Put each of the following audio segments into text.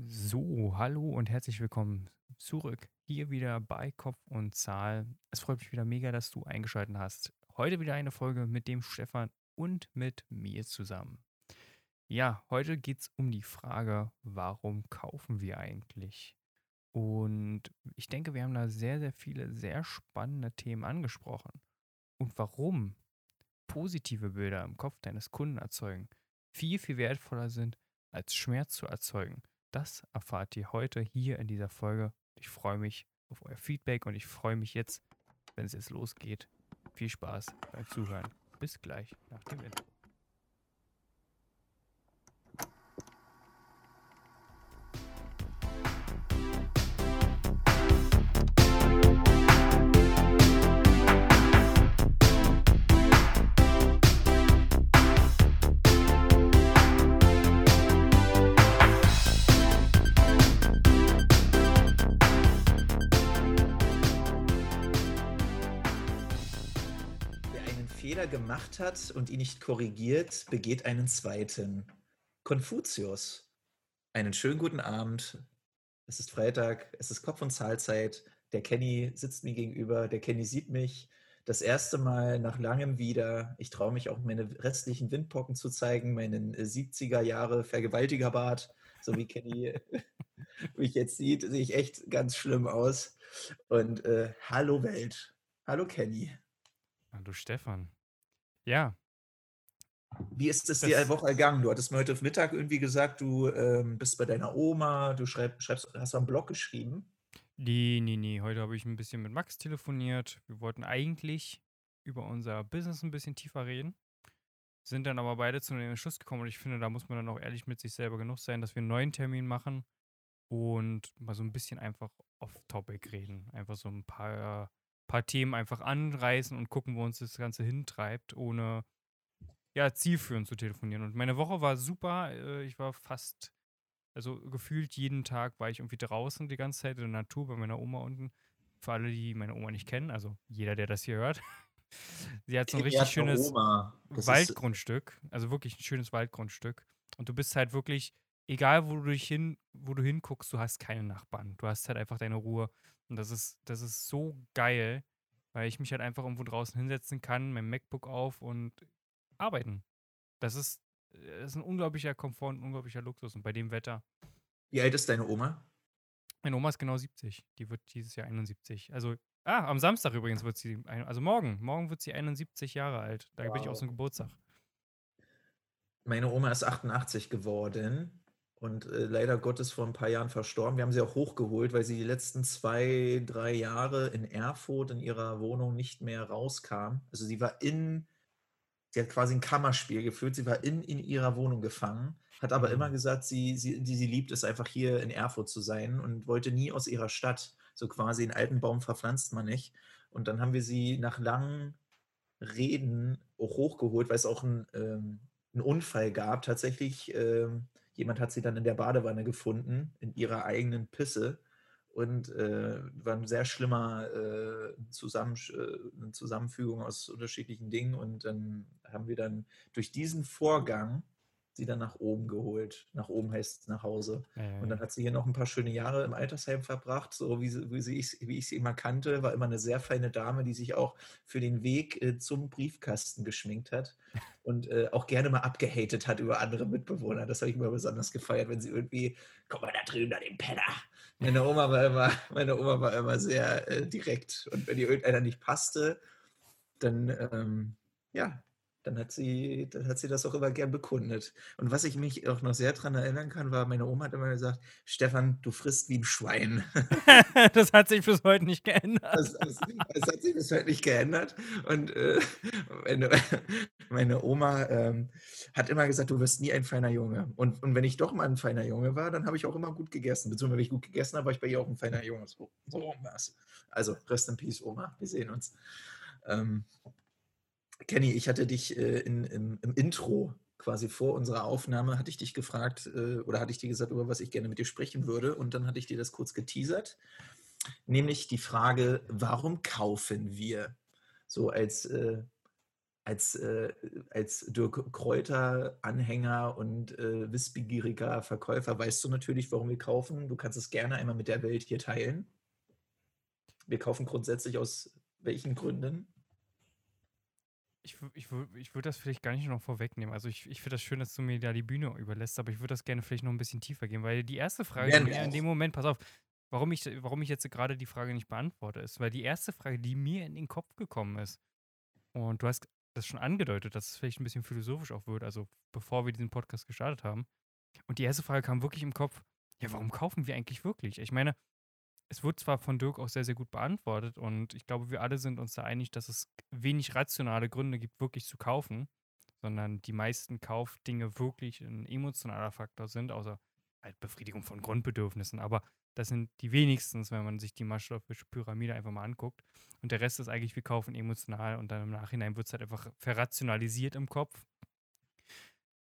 So, hallo und herzlich willkommen zurück. Hier wieder bei Kopf und Zahl. Es freut mich wieder mega, dass du eingeschaltet hast. Heute wieder eine Folge mit dem Stefan und mit mir zusammen. Ja, heute geht es um die Frage, warum kaufen wir eigentlich? Und ich denke, wir haben da sehr, sehr viele sehr spannende Themen angesprochen. Und warum positive Bilder im Kopf deines Kunden erzeugen viel, viel wertvoller sind, als Schmerz zu erzeugen. Das erfahrt ihr heute hier in dieser Folge. Ich freue mich auf euer Feedback und ich freue mich jetzt, wenn es jetzt losgeht. Viel Spaß beim Zuhören. Bis gleich nach dem Intro. Gemacht hat und ihn nicht korrigiert, begeht einen zweiten. Konfuzius. Einen schönen guten Abend. Es ist Freitag, es ist Kopf- und Zahlzeit. Der Kenny sitzt mir gegenüber, der Kenny sieht mich. Das erste Mal nach langem wieder. Ich traue mich auch meine restlichen Windpocken zu zeigen, meinen äh, 70er Jahre Vergewaltigerbart, so wie Kenny mich jetzt sieht, sehe ich echt ganz schlimm aus. Und äh, hallo Welt. Hallo Kenny. Hallo Stefan. Ja, Wie ist es dir die Woche ergangen? Du hattest mir heute Mittag irgendwie gesagt, du ähm, bist bei deiner Oma, du schreib, schreibst, hast du einen Blog geschrieben. nee, nee, nee. Heute habe ich ein bisschen mit Max telefoniert. Wir wollten eigentlich über unser Business ein bisschen tiefer reden. Sind dann aber beide zu einem Entschluss gekommen und ich finde, da muss man dann auch ehrlich mit sich selber genug sein, dass wir einen neuen Termin machen und mal so ein bisschen einfach off-topic reden. Einfach so ein paar, paar Themen einfach anreißen und gucken, wo uns das Ganze hintreibt, ohne ja, zielführend zu telefonieren. Und meine Woche war super. äh, Ich war fast, also gefühlt jeden Tag war ich irgendwie draußen die ganze Zeit in der Natur bei meiner Oma unten. Für alle, die meine Oma nicht kennen, also jeder, der das hier hört. Sie hat so ein richtig schönes Waldgrundstück, also wirklich ein schönes Waldgrundstück. Und du bist halt wirklich, egal wo du dich hin, wo du hinguckst, du hast keine Nachbarn. Du hast halt einfach deine Ruhe. Und das ist, das ist so geil, weil ich mich halt einfach irgendwo draußen hinsetzen kann, mein MacBook auf und arbeiten. Das ist, das ist ein unglaublicher Komfort und ein unglaublicher Luxus. Und bei dem Wetter, Wie alt ist deine Oma? meine Oma ist genau 70. Die wird dieses Jahr 71. Also, ah, am Samstag übrigens wird sie, also morgen, morgen wird sie 71 Jahre alt. Da bin ich auch Wow. so ein Geburtstag. Meine Oma ist 88 geworden und äh, leider Gottes vor ein paar Jahren verstorben. Wir haben sie auch hochgeholt, weil sie die letzten zwei, drei Jahre in Erfurt in ihrer Wohnung nicht mehr rauskam. Also sie war in, sie hat quasi ein Kammerspiel geführt, sie war in, in ihrer Wohnung gefangen, hat aber Mhm. immer gesagt, sie, sie, die, sie liebt es einfach hier in Erfurt zu sein und wollte nie aus ihrer Stadt. So quasi einen alten Baum verpflanzt man nicht. Und dann haben wir sie nach langen Reden auch hochgeholt, weil es auch ähm, einen Unfall gab. Tatsächlich, ähm, jemand hat sie dann in der Badewanne gefunden, in ihrer eigenen Pisse. Und äh, war ein sehr schlimmer äh, Zusammen äh, Zusammenfügung aus unterschiedlichen Dingen. Und dann haben wir dann durch diesen Vorgang sie dann nach oben geholt. Nach oben heißt nach Hause. Äh, Und dann hat sie hier noch ein paar schöne Jahre im Altersheim verbracht, so wie, sie, wie, sie ich, wie ich sie immer kannte. War immer eine sehr feine Dame, die sich auch für den Weg äh, zum Briefkasten geschminkt hat und äh, auch gerne mal abgehatet hat über andere Mitbewohner. Das habe ich immer besonders gefeiert, wenn sie irgendwie, guck mal da drüben an den Penner. Meine Oma war immer, meine Oma war immer sehr äh, direkt. Und wenn ihr irgendeiner nicht passte, dann, ähm, ja, dann hat, sie, dann hat sie das auch immer gern bekundet. Und was ich mich auch noch sehr daran erinnern kann, war, meine Oma hat immer gesagt, Stefan, du frisst wie ein Schwein. das hat sich bis heute nicht geändert. Das, das, das hat sich bis heute nicht geändert. Und äh, meine, meine Oma ähm, hat immer gesagt, du wirst nie ein feiner Junge. Und, und wenn ich doch mal ein feiner Junge war, dann habe ich auch immer gut gegessen. Beziehungsweise wenn ich gut gegessen habe, war ich bei ihr auch ein feiner Junge. So, so war es. Also, rest in peace, Oma. Wir sehen uns. Ähm, Kenny, ich hatte dich äh, in, im, im Intro quasi vor unserer Aufnahme, hatte ich dich gefragt äh, oder hatte ich dir gesagt, über was ich gerne mit dir sprechen würde. Und dann hatte ich dir das kurz geteasert nämlich die Frage, warum kaufen wir? So als, äh, als, äh, als Dirk Kräuter-Anhänger und äh, wissbegieriger Verkäufer weißt du natürlich, warum wir kaufen. Du kannst es gerne einmal mit der Welt hier teilen. Wir kaufen grundsätzlich aus welchen Gründen? Ich, ich, ich würde das vielleicht gar nicht noch vorwegnehmen. Also ich, ich finde das schön, dass du mir da die Bühne überlässt, aber ich würde das gerne vielleicht noch ein bisschen tiefer gehen, weil die erste Frage, die mir in dem Moment, pass auf, warum ich, warum ich jetzt gerade die Frage nicht beantworte, ist, weil die erste Frage, die mir in den Kopf gekommen ist, und du hast das schon angedeutet, dass es vielleicht ein bisschen philosophisch auch wird, also bevor wir diesen Podcast gestartet haben. Und die erste Frage kam wirklich im Kopf, ja, warum kaufen wir eigentlich wirklich? Ich meine, es wird zwar von Dirk auch sehr, sehr gut beantwortet und ich glaube, wir alle sind uns da einig, dass es wenig rationale Gründe gibt, wirklich zu kaufen, sondern die meisten Kaufdinge wirklich ein emotionaler Faktor sind, außer halt Befriedigung von Grundbedürfnissen. Aber das sind die wenigstens, wenn man sich die Maslow'sche Pyramide einfach mal anguckt. Und der Rest ist eigentlich, wir kaufen emotional und dann im Nachhinein wird es halt einfach verrationalisiert im Kopf.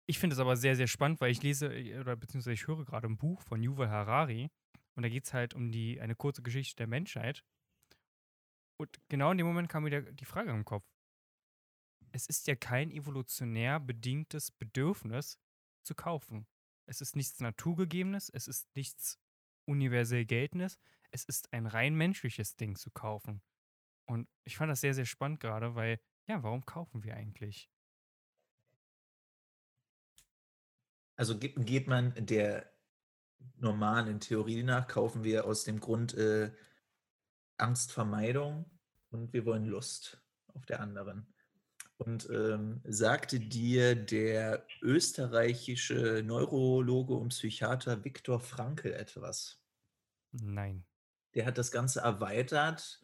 Ich finde es aber sehr, sehr spannend, weil ich lese, äh, oder beziehungsweise ich höre gerade ein Buch von Yuval Harari und da geht es halt um die, eine kurze Geschichte der Menschheit. Und genau in dem Moment kam mir die Frage im Kopf. Es ist ja kein evolutionär bedingtes Bedürfnis zu kaufen. Es ist nichts Naturgegebenes, es ist nichts universell Geltendes, es ist ein rein menschliches Ding zu kaufen. Und ich fand das sehr, sehr spannend gerade, weil, ja, warum kaufen wir eigentlich? Also geht man der normalen Theorie nach, kaufen wir aus dem Grund äh, Angstvermeidung und wir wollen Lust auf der anderen. Und ähm, sagte dir der österreichische Neurologe und Psychiater Viktor Frankl etwas? Nein. Der hat das Ganze erweitert.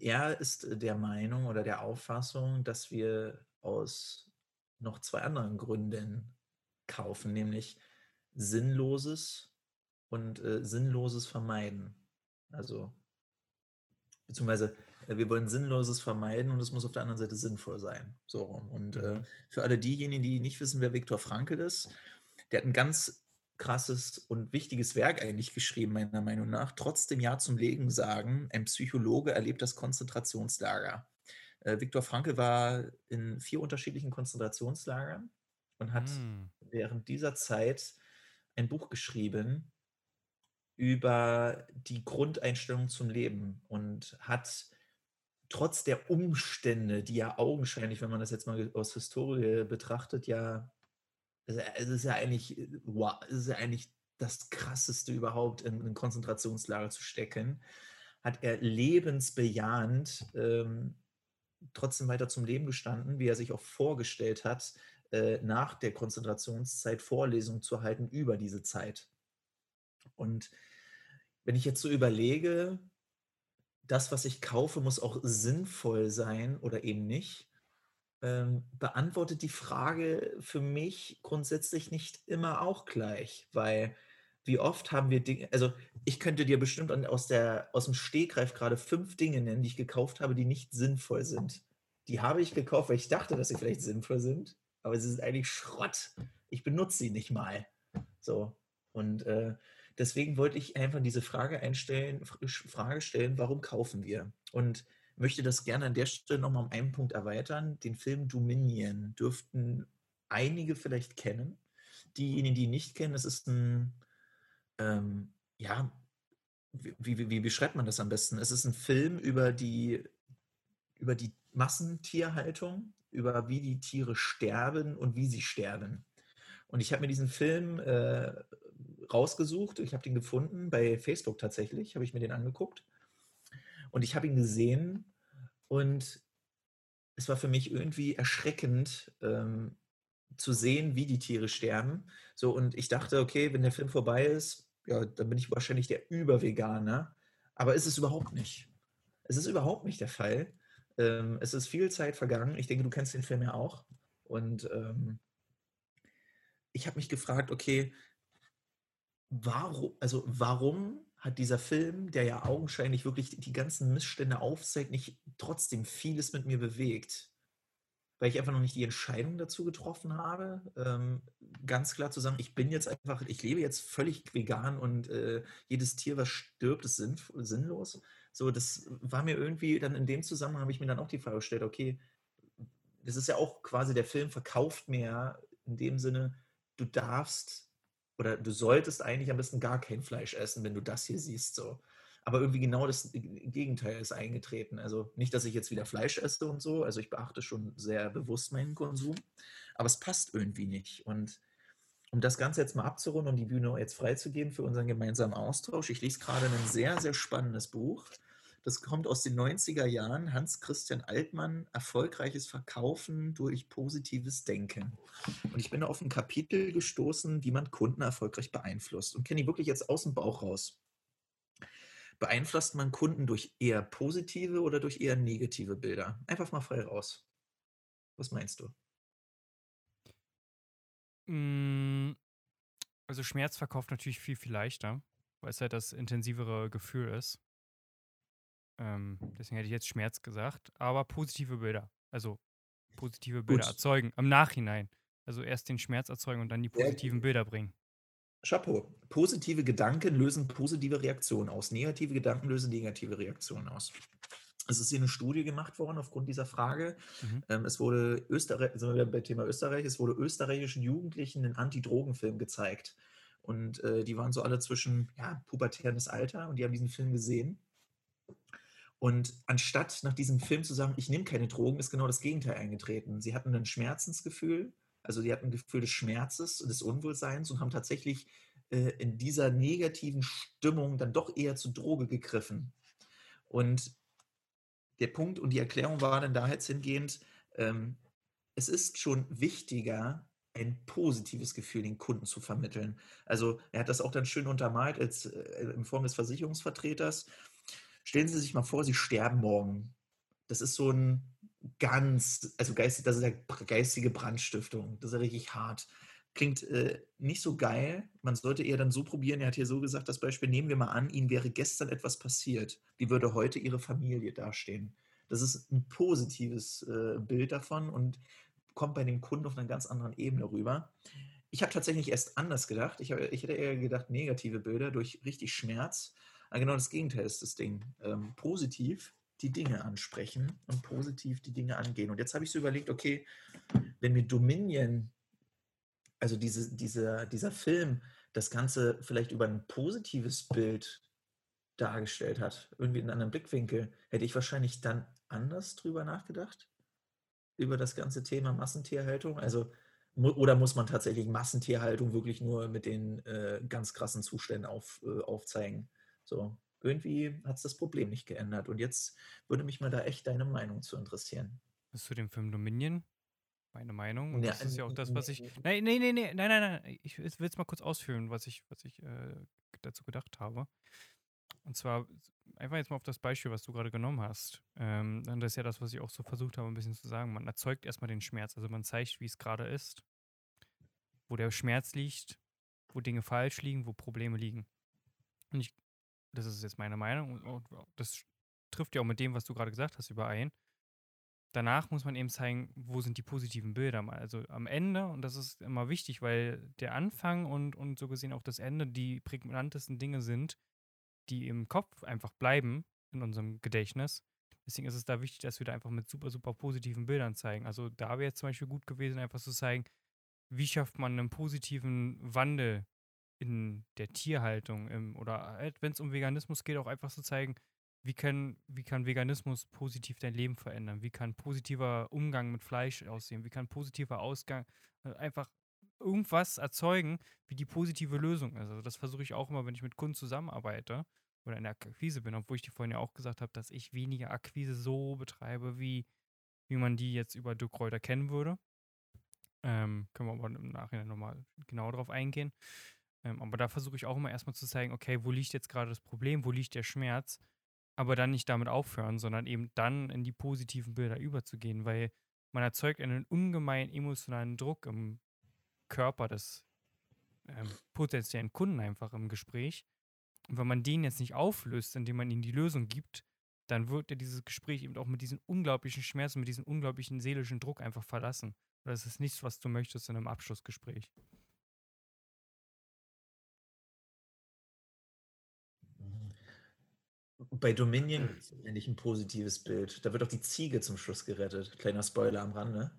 Er ist der Meinung oder der Auffassung, dass wir aus noch zwei anderen Gründen kaufen, nämlich Sinnloses und äh, Sinnloses vermeiden. Also, beziehungsweise äh, wir wollen Sinnloses vermeiden und es muss auf der anderen Seite sinnvoll sein. So rum. Und äh, mhm. für alle diejenigen, die nicht wissen, wer Viktor Frankl ist, der hat ein ganz krasses und wichtiges Werk eigentlich geschrieben, meiner Meinung nach. Trotzdem Ja zum Legen sagen, ein Psychologe erlebt das Konzentrationslager. Äh, Viktor Frankl war in vier unterschiedlichen Konzentrationslagern und hat mm. während dieser Zeit ein Buch geschrieben, über die Grundeinstellung zum Leben und hat trotz der Umstände, die ja augenscheinlich, wenn man das jetzt mal aus Historie betrachtet, ja, es ist ja eigentlich, wow, es ist ja eigentlich das krasseste überhaupt, in ein Konzentrationslager zu stecken, hat er lebensbejahend ähm, trotzdem weiter zum Leben gestanden, wie er sich auch vorgestellt hat, äh, nach der Konzentrationszeit Vorlesungen zu halten über diese Zeit. Und wenn ich jetzt so überlege, das, was ich kaufe, muss auch sinnvoll sein oder eben nicht, ähm, beantwortet die Frage für mich grundsätzlich nicht immer auch gleich, weil wie oft haben wir Dinge, also ich könnte dir bestimmt aus, der, aus dem Stegreif gerade fünf Dinge nennen, die ich gekauft habe, die nicht sinnvoll sind. Die habe ich gekauft, weil ich dachte, dass sie vielleicht sinnvoll sind, aber sie sind eigentlich Schrott. Ich benutze sie nicht mal. So. Und äh, deswegen wollte ich einfach diese Frage einstellen, Frage stellen, warum kaufen wir? Und möchte das gerne an der Stelle nochmal um einen Punkt erweitern. Den Film Dominion dürften einige vielleicht kennen. Diejenigen, die ihn nicht kennen, es ist ein, ähm, ja, wie, wie, wie, beschreibt man das am besten? Es ist ein Film über die, über die Massentierhaltung, über wie die Tiere sterben und wie sie sterben. Und ich habe mir diesen Film äh, rausgesucht. Ich habe den gefunden bei Facebook tatsächlich, habe ich mir den angeguckt. Und ich habe ihn gesehen und es war für mich irgendwie erschreckend ähm, zu sehen, wie die Tiere sterben. So, und ich dachte, okay, wenn der Film vorbei ist, ja, dann bin ich wahrscheinlich der Überveganer. Aber ist es überhaupt nicht. Es ist überhaupt nicht der Fall. Ähm, es ist viel Zeit vergangen. Ich denke, du kennst den Film ja auch. Und ähm, ich habe mich gefragt, okay, warum, also warum hat dieser Film, der ja augenscheinlich wirklich die ganzen Missstände aufzeigt, nicht trotzdem vieles mit mir bewegt? Weil ich einfach noch nicht die Entscheidung dazu getroffen habe, ähm, ganz klar zu sagen, ich bin jetzt einfach, ich lebe jetzt völlig vegan und äh, jedes Tier, was stirbt, ist sinn, sinnlos. So, das war mir irgendwie dann in dem Zusammenhang, habe ich mir dann auch die Frage gestellt, okay, das ist ja auch quasi, der Film verkauft mir in dem Sinne, du darfst oder du solltest eigentlich am besten gar kein Fleisch essen, wenn du das hier siehst. So. Aber irgendwie genau das Gegenteil ist eingetreten. Also nicht, dass ich jetzt wieder Fleisch esse und so. Also ich beachte schon sehr bewusst meinen Konsum. Aber es passt irgendwie nicht. Und um das Ganze jetzt mal abzurunden und die Bühne jetzt freizugeben für unseren gemeinsamen Austausch, ich lese gerade ein sehr, sehr spannendes Buch. Das kommt aus den 90er Jahren. Hans Christian Altmann, erfolgreiches Verkaufen durch positives Denken. Und ich bin auf ein Kapitel gestoßen, wie man Kunden erfolgreich beeinflusst. Und kenne ich wirklich jetzt aus dem Bauch raus. Beeinflusst man Kunden durch eher positive oder durch eher negative Bilder? Einfach mal frei raus. Was meinst du? Hm, also Schmerz verkauft natürlich viel, viel leichter, weil es halt das intensivere Gefühl ist. Ähm, deswegen hätte ich jetzt Schmerz gesagt, aber positive Bilder. Also positive Bilder Gut. erzeugen im Nachhinein. Also erst den Schmerz erzeugen und dann die positiven Bilder bringen. Chapeau. Positive Gedanken lösen positive Reaktionen aus. Negative Gedanken lösen negative Reaktionen aus. Es ist hier eine Studie gemacht worden aufgrund dieser Frage. Mhm. Ähm, es wurde Österreich, sind wir bei Thema Österreich, es wurde österreichischen Jugendlichen einen Anti-Drogen-Film gezeigt. Und äh, die waren so alle zwischen ja, pubertäres Alter und die haben diesen Film gesehen. Und anstatt nach diesem Film zu sagen, ich nehme keine Drogen, ist genau das Gegenteil eingetreten. Sie hatten ein Schmerzensgefühl, also sie hatten ein Gefühl des Schmerzes und des Unwohlseins und haben tatsächlich äh, in dieser negativen Stimmung dann doch eher zur Droge gegriffen. Und der Punkt und die Erklärung war dann daher hingehend, ähm, es ist schon wichtiger, ein positives Gefühl den Kunden zu vermitteln. Also er hat das auch dann schön untermalt als, äh, in Form des Versicherungsvertreters. Stellen Sie sich mal vor, Sie sterben morgen. Das ist so ein ganz, also geistig, das ist ja geistige Brandstiftung. Das ist ja richtig hart. Klingt äh, nicht so geil. Man sollte eher dann so probieren. Er hat hier so gesagt, das Beispiel, nehmen wir mal an, Ihnen wäre gestern etwas passiert. Wie würde heute Ihre Familie dastehen? Das ist ein positives äh, Bild davon und kommt bei dem Kunden auf einer ganz anderen Ebene rüber. Ich habe tatsächlich erst anders gedacht. Ich, hab, ich hätte eher gedacht, negative Bilder durch richtig Schmerz. Aber genau das Gegenteil ist das Ding. Ähm, positiv die Dinge ansprechen und positiv die Dinge angehen. Und jetzt habe ich so überlegt, okay, wenn mir Dominion, also diese, diese, dieser Film, das Ganze vielleicht über ein positives Bild dargestellt hat, irgendwie in einem anderen Blickwinkel, hätte ich wahrscheinlich dann anders drüber nachgedacht, über das ganze Thema Massentierhaltung. Also, oder muss man tatsächlich Massentierhaltung wirklich nur mit den äh, ganz krassen Zuständen auf, äh, aufzeigen? So, irgendwie hat es das Problem nicht geändert. Und jetzt würde mich mal da echt deine Meinung zu interessieren. Bist du dem Film Dominion? Meine Meinung. Und ja, das ist ja auch das, was ich. Nein, nein, nein, nein, nein, nein, nein. Ich will es mal kurz ausführen, was ich, was ich äh, dazu gedacht habe. Und zwar einfach jetzt mal auf das Beispiel, was du gerade genommen hast. Ähm, und das ist ja das, was ich auch so versucht habe, ein bisschen zu sagen. Man erzeugt erstmal den Schmerz. Also man zeigt, wie es gerade ist, wo der Schmerz liegt, wo Dinge falsch liegen, wo Probleme liegen. Und ich das ist jetzt meine Meinung, und das trifft ja auch mit dem, was du gerade gesagt hast, überein. Danach muss man eben zeigen, wo sind die positiven Bilder. Also am Ende, und das ist immer wichtig, weil der Anfang und, und so gesehen auch das Ende die prägnantesten Dinge sind, die im Kopf einfach bleiben, in unserem Gedächtnis. Deswegen ist es da wichtig, dass wir da einfach mit super, super positiven Bildern zeigen. Also da wäre es zum Beispiel gut gewesen, einfach zu zeigen, wie schafft man einen positiven Wandel in der Tierhaltung im, oder halt, wenn es um Veganismus geht, auch einfach zu zeigen, wie kann, wie kann Veganismus positiv dein Leben verändern? Wie kann positiver Umgang mit Fleisch aussehen? Wie kann positiver Ausgang äh, einfach irgendwas erzeugen, wie die positive Lösung ist? Also das versuche ich auch immer, wenn ich mit Kunden zusammenarbeite oder in der Akquise bin, obwohl ich dir vorhin ja auch gesagt habe, dass ich weniger Akquise so betreibe, wie, wie man die jetzt über Dirk Kräuter kennen würde. Ähm, können wir aber im Nachhinein nochmal genau darauf eingehen. Ähm, aber da versuche ich auch immer erstmal zu zeigen, okay, wo liegt jetzt gerade das Problem, wo liegt der Schmerz, aber dann nicht damit aufhören, sondern eben dann in die positiven Bilder überzugehen, weil man erzeugt einen ungemein emotionalen Druck im Körper des ähm, potenziellen Kunden einfach im Gespräch. Und wenn man den jetzt nicht auflöst, indem man ihnen die Lösung gibt, dann wird er dieses Gespräch eben auch mit diesen unglaublichen Schmerzen, mit diesem unglaublichen seelischen Druck einfach verlassen. Das ist nichts, was du möchtest in einem Abschlussgespräch. Bei Dominion ist eigentlich ein positives Bild. Da wird auch die Ziege zum Schluss gerettet. Kleiner Spoiler am Rande.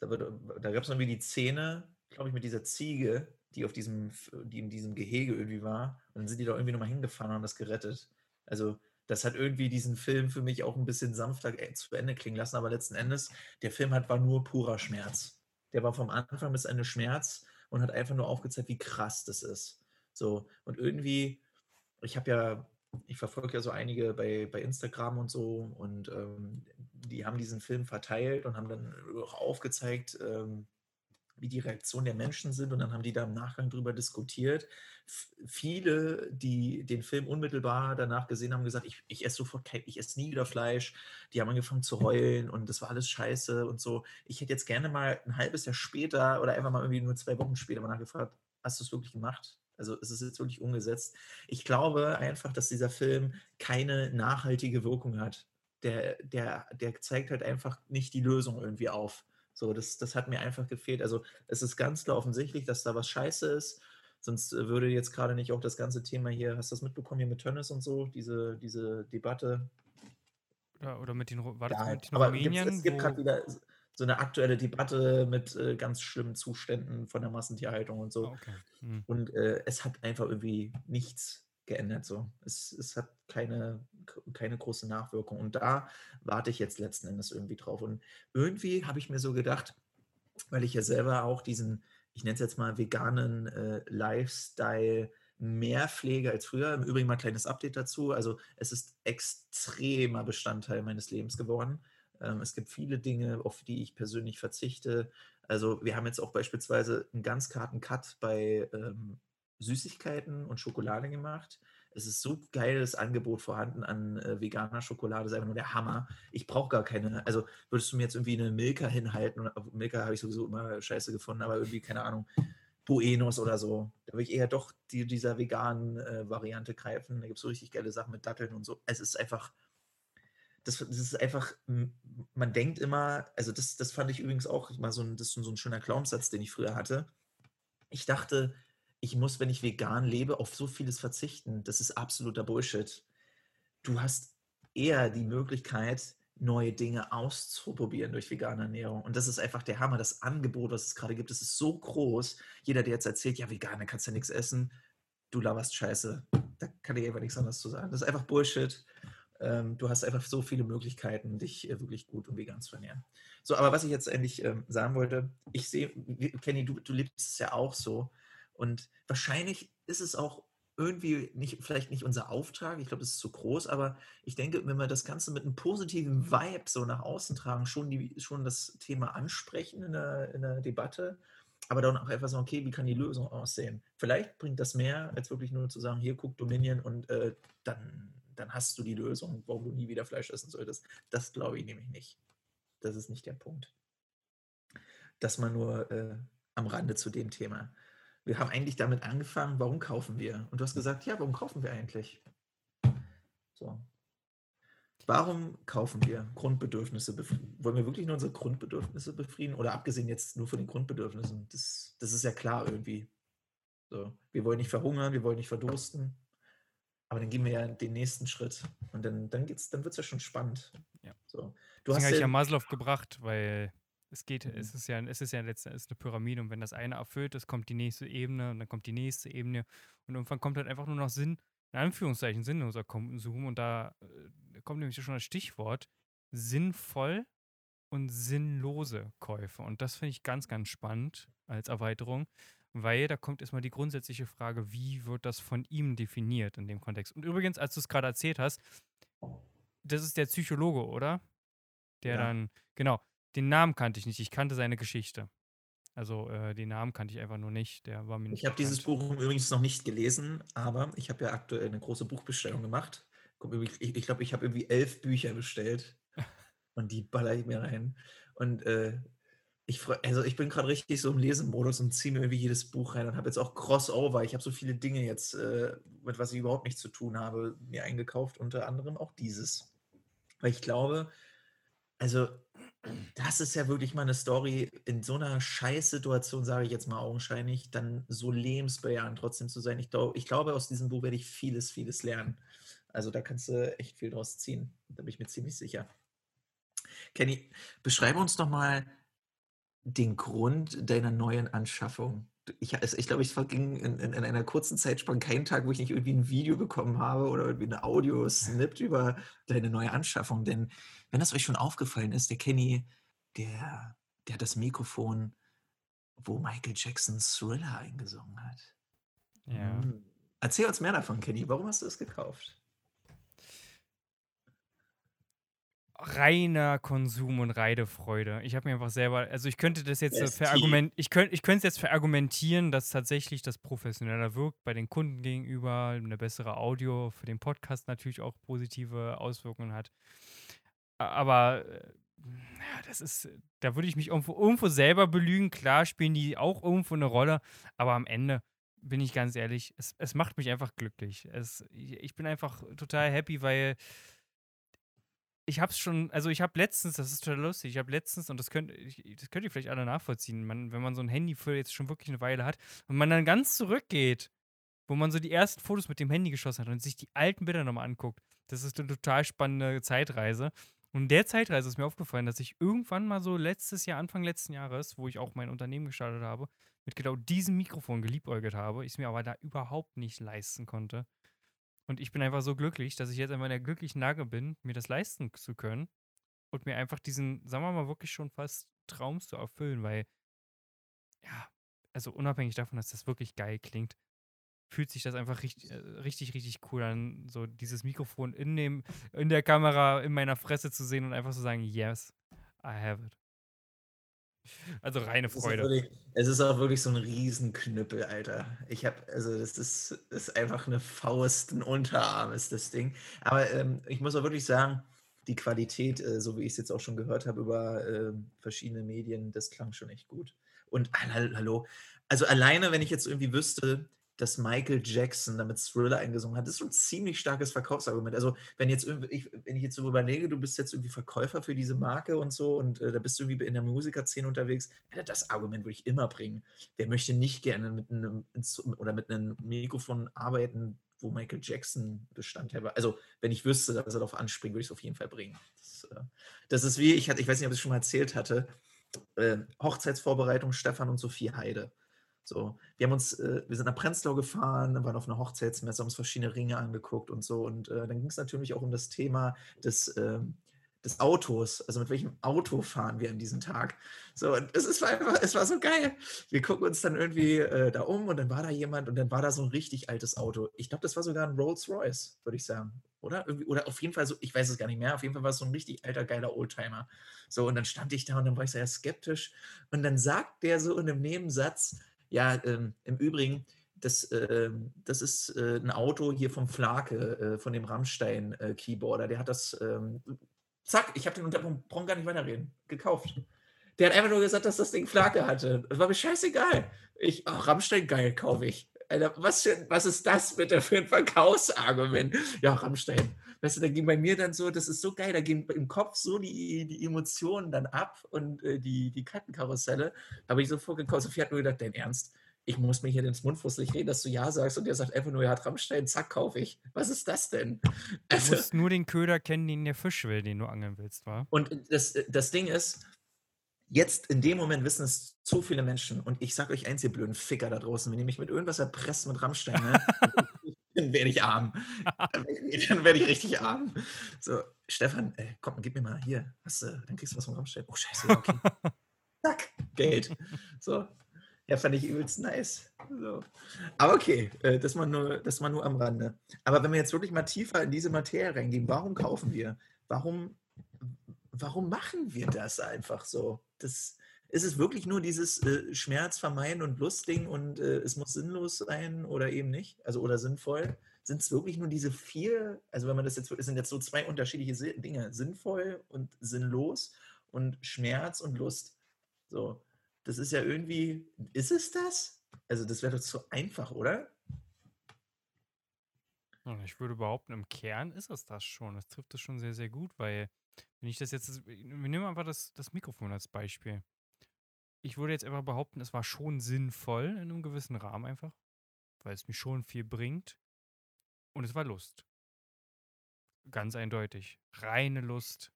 Da, da gab es irgendwie die Szene, glaube ich, mit dieser Ziege, die auf diesem, die in diesem Gehege irgendwie war. Und dann sind die da irgendwie nochmal hingefahren und haben das gerettet. Also, das hat irgendwie diesen Film für mich auch ein bisschen sanfter äh, zu Ende klingen lassen, aber letzten Endes, der Film hat, war nur purer Schmerz. Der war vom Anfang bis Ende Schmerz und hat einfach nur aufgezeigt, wie krass das ist. So, und irgendwie, ich habe ja, ich verfolge ja so einige bei, bei Instagram und so und ähm, die haben diesen Film verteilt und haben dann auch aufgezeigt, ähm, wie die Reaktionen der Menschen sind und dann haben die da im Nachgang drüber diskutiert. F viele, die den Film unmittelbar danach gesehen haben, gesagt, ich, ich esse sofort kein, ich esse nie wieder Fleisch. Die haben angefangen zu heulen und das war alles scheiße und so. Ich hätte jetzt gerne mal ein halbes Jahr später oder einfach mal irgendwie nur zwei Wochen später mal nachgefragt, hast du es wirklich gemacht? Also ist es jetzt wirklich umgesetzt? Ich glaube einfach, dass dieser Film keine nachhaltige Wirkung hat. Der, der, der zeigt halt einfach nicht die Lösung irgendwie auf. So, das, das hat mir einfach gefehlt. Also es ist ganz klar offensichtlich, dass da was scheiße ist. Sonst äh, würde jetzt gerade nicht auch das ganze Thema hier, hast du das mitbekommen hier mit Tönnes und so, diese, diese Debatte? Oder, oder mit den, war das ja, mit den Rumänien? Es gibt gerade wieder so eine aktuelle Debatte mit äh, ganz schlimmen Zuständen von der Massentierhaltung und so. Ah, okay. Hm. Und äh, es hat einfach irgendwie nichts geändert. So. Es, es hat keine, keine große Nachwirkung. Und da warte ich jetzt letzten Endes irgendwie drauf. Und irgendwie habe ich mir so gedacht, weil ich ja selber auch diesen, ich nenne es jetzt mal veganen äh, Lifestyle mehr pflege als früher. Im Übrigen mal ein kleines Update dazu. Also es ist extremer Bestandteil meines Lebens geworden. Ähm, es gibt viele Dinge, auf die ich persönlich verzichte. Also wir haben jetzt auch beispielsweise einen ganz karten Cut bei ähm, Süßigkeiten und Schokolade gemacht. Es ist so geiles Angebot vorhanden an äh, veganer Schokolade, das ist einfach nur der Hammer. Ich brauche gar keine, also würdest du mir jetzt irgendwie eine Milka hinhalten, und Milka habe ich sowieso immer scheiße gefunden, aber irgendwie, keine Ahnung, Buenos oder so. Da würde ich eher doch die, dieser veganen äh, Variante greifen. Da gibt es so richtig geile Sachen mit Datteln und so. Es ist einfach, das, das, ist einfach, man denkt immer, also das, das fand ich übrigens auch mal so ein, das so ein schöner Glaubenssatz, den ich früher hatte. Ich dachte, ich muss, wenn ich vegan lebe, auf so vieles verzichten. Das ist absoluter Bullshit. Du hast eher die Möglichkeit, neue Dinge auszuprobieren durch vegane Ernährung. Und das ist einfach der Hammer. Das Angebot, was es gerade gibt, das ist so groß. Jeder, der jetzt erzählt, ja, vegan, dann kannst ja nichts essen, du laberst Scheiße. Da kann ich einfach nichts anderes zu sagen. Das ist einfach Bullshit. Ähm, du hast einfach so viele Möglichkeiten, dich äh, wirklich gut und vegan zu ernähren. So, aber was ich jetzt endlich ähm, sagen wollte, ich sehe, Kenny, du, du lebst es ja auch so. Und wahrscheinlich ist es auch irgendwie nicht, vielleicht nicht unser Auftrag, ich glaube, das ist zu groß, aber ich denke, wenn wir das Ganze mit einem positiven Vibe so nach außen tragen, schon, die, schon das Thema ansprechen in der, in der Debatte, aber dann auch einfach sagen, okay, wie kann die Lösung aussehen? Vielleicht bringt das mehr, als wirklich nur zu sagen, hier guck Dominion und äh, dann, dann hast du die Lösung, warum du nie wieder Fleisch essen solltest. Das glaube ich nämlich nicht. Das ist nicht der Punkt. Das mal nur äh, am Rande zu dem Thema wir haben eigentlich damit angefangen, warum kaufen wir? Und du hast gesagt, ja, warum kaufen wir eigentlich? So. Warum kaufen wir Grundbedürfnisse? Wollen wir wirklich nur unsere Grundbedürfnisse befrieden? Oder abgesehen jetzt nur von den Grundbedürfnissen? Das, das ist ja klar irgendwie. So. Wir wollen nicht verhungern, wir wollen nicht verdursten. Aber dann gehen wir ja den nächsten Schritt. Und dann, dann, dann wird es ja schon spannend. Ja. So. Du Deswegen hast ja, ich ja Maslow gebracht, weil es geht, mhm. es ist ja, es ist ja letztendlich eine Pyramide und wenn das eine erfüllt ist, kommt die nächste Ebene und dann kommt die nächste Ebene und irgendwann kommt halt einfach nur noch Sinn, in Anführungszeichen sinnloser Konsum und da äh, kommt nämlich schon das Stichwort sinnvoll und sinnlose Käufe und das finde ich ganz, ganz spannend als Erweiterung, weil da kommt erstmal die grundsätzliche Frage, wie wird das von ihm definiert in dem Kontext. Und übrigens, als du es gerade erzählt hast, das ist der Psychologe, oder? Der ja. dann, genau, den Namen kannte ich nicht. Ich kannte seine Geschichte. Also äh, den Namen kannte ich einfach nur nicht. Der war mir nicht Ich habe dieses Buch übrigens noch nicht gelesen, aber ich habe ja aktuell eine große Buchbestellung gemacht. Ich, glaube, ich habe irgendwie elf Bücher bestellt und die baller ich mir rein. Und äh, ich, also ich bin gerade richtig so im Lesemodus und ziehe mir irgendwie jedes Buch rein und habe jetzt auch Crossover. Ich habe so viele Dinge jetzt, äh, mit was ich überhaupt nichts zu tun habe, mir eingekauft, unter anderem auch dieses. Weil ich glaube, also das ist ja wirklich mal eine Story, in so einer Scheißsituation, sage ich jetzt mal augenscheinlich, dann so lebensbejahend trotzdem zu sein. Ich, glaub, ich glaube, aus diesem Buch werde ich vieles, vieles lernen. Also da kannst du echt viel draus ziehen. Da bin ich mir ziemlich sicher. Kenny, beschreibe uns doch mal den Grund deiner neuen Anschaffung. Ich, also ich glaube, ich verging in, in, in, einer kurzen Zeit sprang keinen Tag, wo ich nicht irgendwie ein Video bekommen habe oder irgendwie eine Audio-Snip über deine neue Anschaffung. Denn wenn das euch schon aufgefallen ist, der Kenny, der, der hat das Mikrofon, wo Michael Jackson Thriller eingesungen hat. Ja. Hm. Erzähl uns mehr davon, Kenny. Warum hast du es gekauft? Reiner Konsum und Reidefreude. Ich habe mir einfach selber, also ich könnte das jetzt verargument, ich könnte ich könnte es jetzt verargumentieren, dass tatsächlich das professioneller wirkt bei den Kunden gegenüber, eine bessere Audio für den Podcast natürlich auch positive Auswirkungen hat. Aber äh, ja, das ist, da würde ich mich irgendwo, irgendwo selber belügen. Klar spielen die auch irgendwo eine Rolle, aber am Ende bin ich ganz ehrlich, es, es macht mich einfach glücklich. Es, ich bin einfach total happy, weil ich habe es schon, also ich habe letztens, das ist total lustig, ich habe letztens, und das könnt, ich, das könnt ihr vielleicht alle nachvollziehen, man, wenn man so ein Handy für jetzt schon wirklich eine Weile hat und man dann ganz zurückgeht, wo man so die ersten Fotos mit dem Handy geschossen hat und sich die alten Bilder nochmal anguckt, das ist eine total spannende Zeitreise. Und in der Zeitreise ist mir aufgefallen, dass ich irgendwann mal so letztes Jahr, Anfang letzten Jahres, wo ich auch mein Unternehmen gestartet habe, mit genau diesem Mikrofon geliebäugelt habe, ich es mir aber da überhaupt nicht leisten konnte. Und ich bin einfach so glücklich, dass ich jetzt einfach in der glücklichen Lage bin, mir das leisten zu können und mir einfach diesen, sagen wir mal, wirklich schon fast Traum zu erfüllen, weil, ja, also unabhängig davon, dass das wirklich geil klingt, fühlt sich das einfach richtig, äh, richtig, richtig cool an, so dieses Mikrofon in, dem, in der Kamera in meiner Fresse zu sehen und einfach zu sagen, yes, I have it. Also reine Freude. Es ist, wirklich, es ist auch wirklich so ein Riesenknüppel, Alter. Ich habe, also das ist, ist einfach eine Faust, ein Unterarm ist das Ding. Aber ähm, ich muss auch wirklich sagen, die Qualität, äh, so wie ich es jetzt auch schon gehört habe über äh, verschiedene Medien, das klang schon echt gut. Und hallo, also alleine, wenn ich jetzt irgendwie wüsste, dass Michael Jackson damit Thriller eingesungen hat. Das ist schon ein ziemlich starkes Verkaufsargument. Also, wenn, jetzt ich, wenn ich jetzt so überlege, du bist jetzt irgendwie Verkäufer für diese Marke und so und äh, da bist du irgendwie in der Musikerszene unterwegs, ja, das Argument würde ich immer bringen. Wer möchte nicht gerne mit einem oder mit einem Mikrofon arbeiten, wo Michael Jackson Bestandteil war? Also, wenn ich wüsste, dass er darauf anspringt, würde ich es auf jeden Fall bringen. Das, äh, das ist wie, ich, hatte, ich weiß nicht, ob ich es schon mal erzählt hatte, äh, Hochzeitsvorbereitung Stefan und Sophie Heide. So, wir haben uns, äh, wir sind nach Prenzlau gefahren, waren auf einer Hochzeitsmesse, haben uns verschiedene Ringe angeguckt und so. Und äh, dann ging es natürlich auch um das Thema des, äh, des Autos. Also mit welchem Auto fahren wir an diesem Tag? So, und es, ist einfach, es war so geil. Wir gucken uns dann irgendwie äh, da um und dann war da jemand und dann war da so ein richtig altes Auto. Ich glaube, das war sogar ein Rolls Royce, würde ich sagen. Oder? Irgendwie, oder auf jeden Fall so, ich weiß es gar nicht mehr, auf jeden Fall war es so ein richtig alter, geiler Oldtimer. So, und dann stand ich da und dann war ich sehr skeptisch. Und dann sagt der so in einem Nebensatz, ja, ähm, im Übrigen, das, äh, das ist äh, ein Auto hier vom Flake, äh, von dem Rammstein-Keyboarder. Der hat das, ähm, zack, ich habe den unter, brauchen gar nicht weiterreden, gekauft. Der hat einfach nur gesagt, dass das Ding Flake hatte. Das war mir scheißegal. Ich, ach, Rammstein, geil, kaufe ich. Alter, was, für, was ist das bitte für ein Verkaufsargument? Ja, Rammstein. Weißt du, da ging bei mir dann so, das ist so geil, da gehen im Kopf so die, die Emotionen dann ab und äh, die, die Kartenkarusselle. Habe ich so vorgekauft. Sophie hat nur gedacht, dein Ernst? Ich muss mir hier ins Mundfusslich reden, dass du Ja sagst und der sagt einfach nur, ja, Rammstein, zack, kaufe ich. Was ist das denn? Also, du musst nur den Köder kennen, den der Fisch will, den du angeln willst, wa? Und das, das Ding ist, jetzt in dem Moment wissen es so viele Menschen und ich sag euch eins, ihr blöden Ficker da draußen, wenn ihr mich mit irgendwas erpresst mit Rammstein, ne, dann werde ich arm. Dann werde ich richtig arm. So, Stefan, äh, komm, gib mir mal hier. Hast, äh, dann kriegst du was vom Rammstein. Oh, scheiße, okay. Zack, Geld. So. Ja, fand ich übelst nice. So. Aber okay, äh, das, mal nur, das mal nur am Rande. Aber wenn wir jetzt wirklich mal tiefer in diese Materie reingehen, warum kaufen wir? Warum, warum machen wir das einfach so? Das, ist es wirklich nur dieses äh, Schmerz vermeiden und Lustding und äh, es muss sinnlos sein oder eben nicht? Also oder sinnvoll? Sind es wirklich nur diese vier, also wenn man das jetzt, es sind jetzt so zwei unterschiedliche Dinge, sinnvoll und sinnlos und Schmerz und Lust. So, das ist ja irgendwie, ist es das? Also das wäre doch zu einfach, oder? Ich würde behaupten, im Kern ist es das schon. Das trifft es schon sehr, sehr gut, weil wenn ich das jetzt, wir nehmen einfach das, das Mikrofon als Beispiel ich würde jetzt einfach behaupten, es war schon sinnvoll in einem gewissen Rahmen einfach, weil es mir schon viel bringt. Und es war Lust. ganz eindeutig. Reine Lust.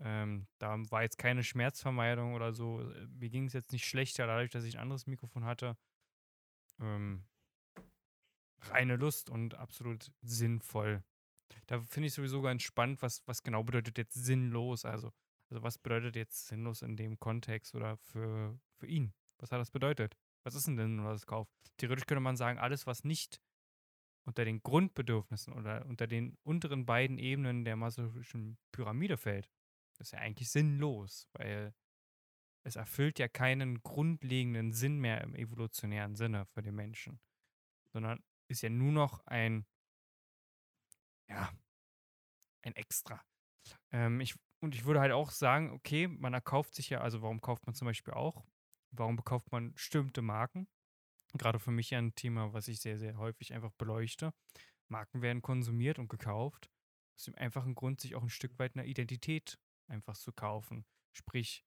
Ähm, da war jetzt keine Schmerzvermeidung oder so. Mir ging es jetzt nicht schlechter, dadurch, dass ich ein anderes Mikrofon hatte. Ähm, reine Lust und absolut sinnvoll. Da finde ich sowieso ganz spannend, was, was genau bedeutet jetzt sinnlos. Also, also was bedeutet jetzt sinnlos in dem Kontext oder für, für ihn? Was hat das bedeutet? Was ist denn denn das Kauf? Theoretisch könnte man sagen, alles, was nicht unter den Grundbedürfnissen oder unter den unteren beiden Ebenen der masochistischen Pyramide fällt, ist ja eigentlich sinnlos, weil es erfüllt ja keinen grundlegenden Sinn mehr im evolutionären Sinne für den Menschen, sondern ist ja nur noch ein, ja, ein Extra. Ähm, ich, und ich würde halt auch sagen, okay, man erkauft sich ja, also warum kauft man zum Beispiel auch? Warum bekauft man bestimmte Marken? Gerade für mich ja ein Thema, was ich sehr, sehr häufig einfach beleuchte. Marken werden konsumiert und gekauft. Aus dem einfachen Grund, sich auch ein Stück weit eine Identität einfach zu kaufen. Sprich,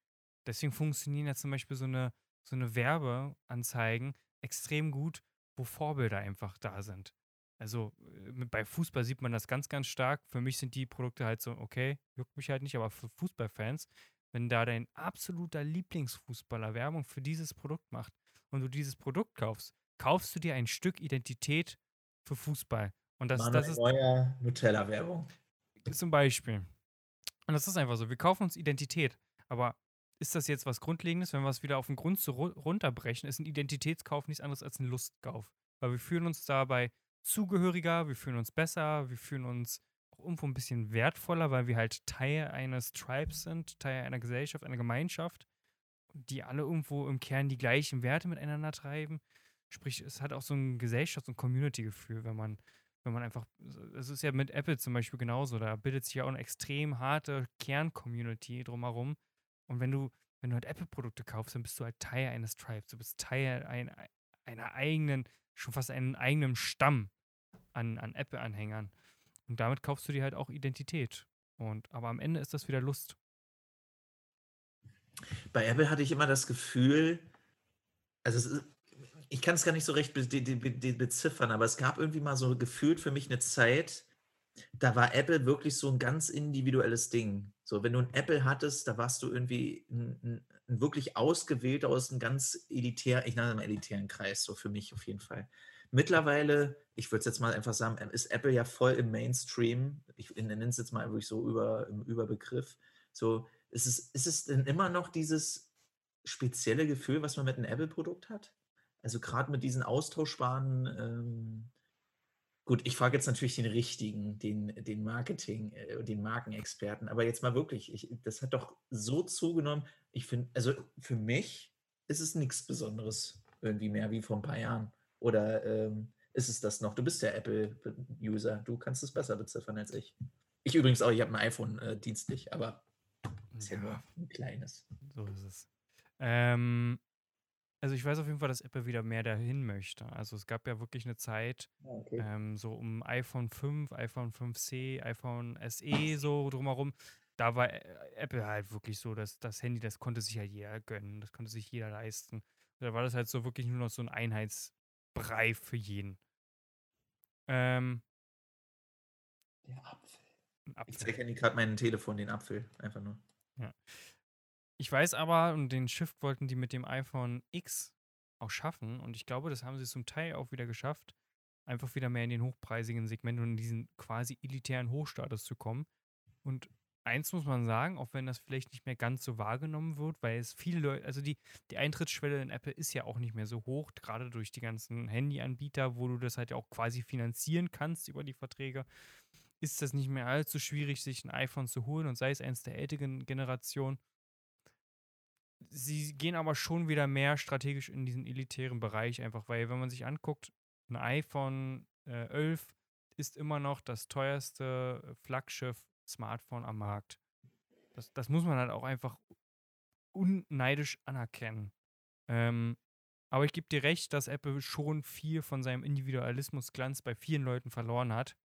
deswegen funktionieren ja zum Beispiel so eine, so eine Werbeanzeigen extrem gut, wo Vorbilder einfach da sind. Also äh, bei Fußball sieht man das ganz, ganz stark. Für mich sind die Produkte halt so, okay, juckt mich halt nicht, aber für Fußballfans, wenn da dein absoluter Lieblingsfußballer Werbung für dieses Produkt macht und du dieses Produkt kaufst, kaufst du dir ein Stück Identität für Fußball. Und das, das ist Neuer Nutella-Werbung. zum Beispiel. Und das ist einfach so. Wir kaufen uns Identität. Aber ist das jetzt was Grundlegendes, wenn wir es wieder auf den Grund runterbrechen, ist ein Identitätskauf nichts anderes als ein Lustkauf. Weil wir fühlen uns dabei zugehöriger, wir fühlen uns besser, wir fühlen uns auch irgendwo ein bisschen wertvoller, weil wir halt Teil eines Tribes sind, Teil einer Gesellschaft, einer Gemeinschaft, die alle irgendwo im Kern die gleichen Werte miteinander treiben. Sprich, es hat auch so ein Gesellschafts- und Community-Gefühl, wenn man, wenn man einfach, es ist ja mit Apple zum Beispiel genauso, da bildet sich ja auch eine extrem harte Kern-Community drumherum. Und wenn du, wenn du halt Apple-Produkte kaufst, dann bist du halt Teil eines Tribes, du bist Teil ein, einer eigenen, schon fast einen eigenen Stamm an, an Apple-Anhängern. Und damit kaufst du dir halt auch Identität. Und aber am Ende ist das wieder Lust. Bei Apple hatte ich immer das Gefühl, also ist, ich kann es gar nicht so recht be de de beziffern, aber es gab irgendwie mal so gefühlt für mich eine Zeit, da war Apple wirklich so ein ganz individuelles Ding. So, wenn du ein Apple hattest, da warst du irgendwie ein 'n 'n wirklich ausgewählter aus einem ganz elitär ich nenne mal elitären Kreis, so für mich auf jeden Fall. Mittlerweile, ich würde es jetzt mal einfach sagen, ist Apple ja voll im Mainstream. Ich nenne es jetzt mal wirklich so über im Überbegriff. So, ist es ist es denn immer noch dieses spezielle Gefühl, was man mit 'nem Apple-Produkt hat? Also, grad mit diesen austauschbaren, ähm gut, ich frage jetzt natürlich den Richtigen, den den Marketing äh, den Markenexperten, aber jetzt mal wirklich, ich das hat doch so zugenommen. Ich finde also, für mich ist es nix Besonderes irgendwie mehr wie vor 'n paar Jahren. Oder, ähm, ist es das noch? Du bist ja Apple be User. Du kannst es besser beziffern als ich. Ich übrigens auch, ich habe 'n iPhone, äh, dienstlich, aber ist ja nur Ja, 'n kleines. so ist es. Ähm, also ich weiß auf jeden Fall, dass Apple wieder mehr dahin möchte. Also es gab ja wirklich eine Zeit, Ah, okay. ähm, so um iPhone 5, iPhone 5C, iPhone SE so drumherum. Da war Ä Apple halt wirklich so, dass das Handy, das konnte sich halt jeder gönnen, das konnte sich jeder leisten. Da war das halt so wirklich nur noch so ein Einheitsbrei für jeden. Ähm Der Apfel. 'n Ich Apfel. zeige grad mein Telefon, den Apfel, einfach nur. Ja. Ich weiß aber und den Shift wollten die mit dem iPhone X auch schaffen und ich glaube, das haben sie zum Teil auch wieder geschafft, einfach wieder mehr in den hochpreisigen Segment und in diesen quasi elitären Hochstatus zu kommen. Und eins muss man sagen, auch wenn das vielleicht nicht mehr ganz so wahrgenommen wird, weil es viele Leute, also die, die Eintrittsschwelle in Apple ist ja auch nicht mehr so hoch, gerade durch die ganzen Handyanbieter, wo du das halt ja auch quasi finanzieren kannst über die Verträge, ist das nicht mehr allzu schwierig, sich ein iPhone zu holen und sei es eins der älteren Generationen. Sie gehen aber schon wieder mehr strategisch in diesen elitären Bereich, einfach weil, wenn man sich anguckt, ein iPhone äh, 11 ist immer noch das teuerste Flaggschiff-Smartphone am Markt. Das, das muss man halt auch einfach unneidisch anerkennen. Ähm, aber ich gebe dir recht, dass Apple schon viel von seinem Individualismusglanz bei vielen Leuten verloren hat.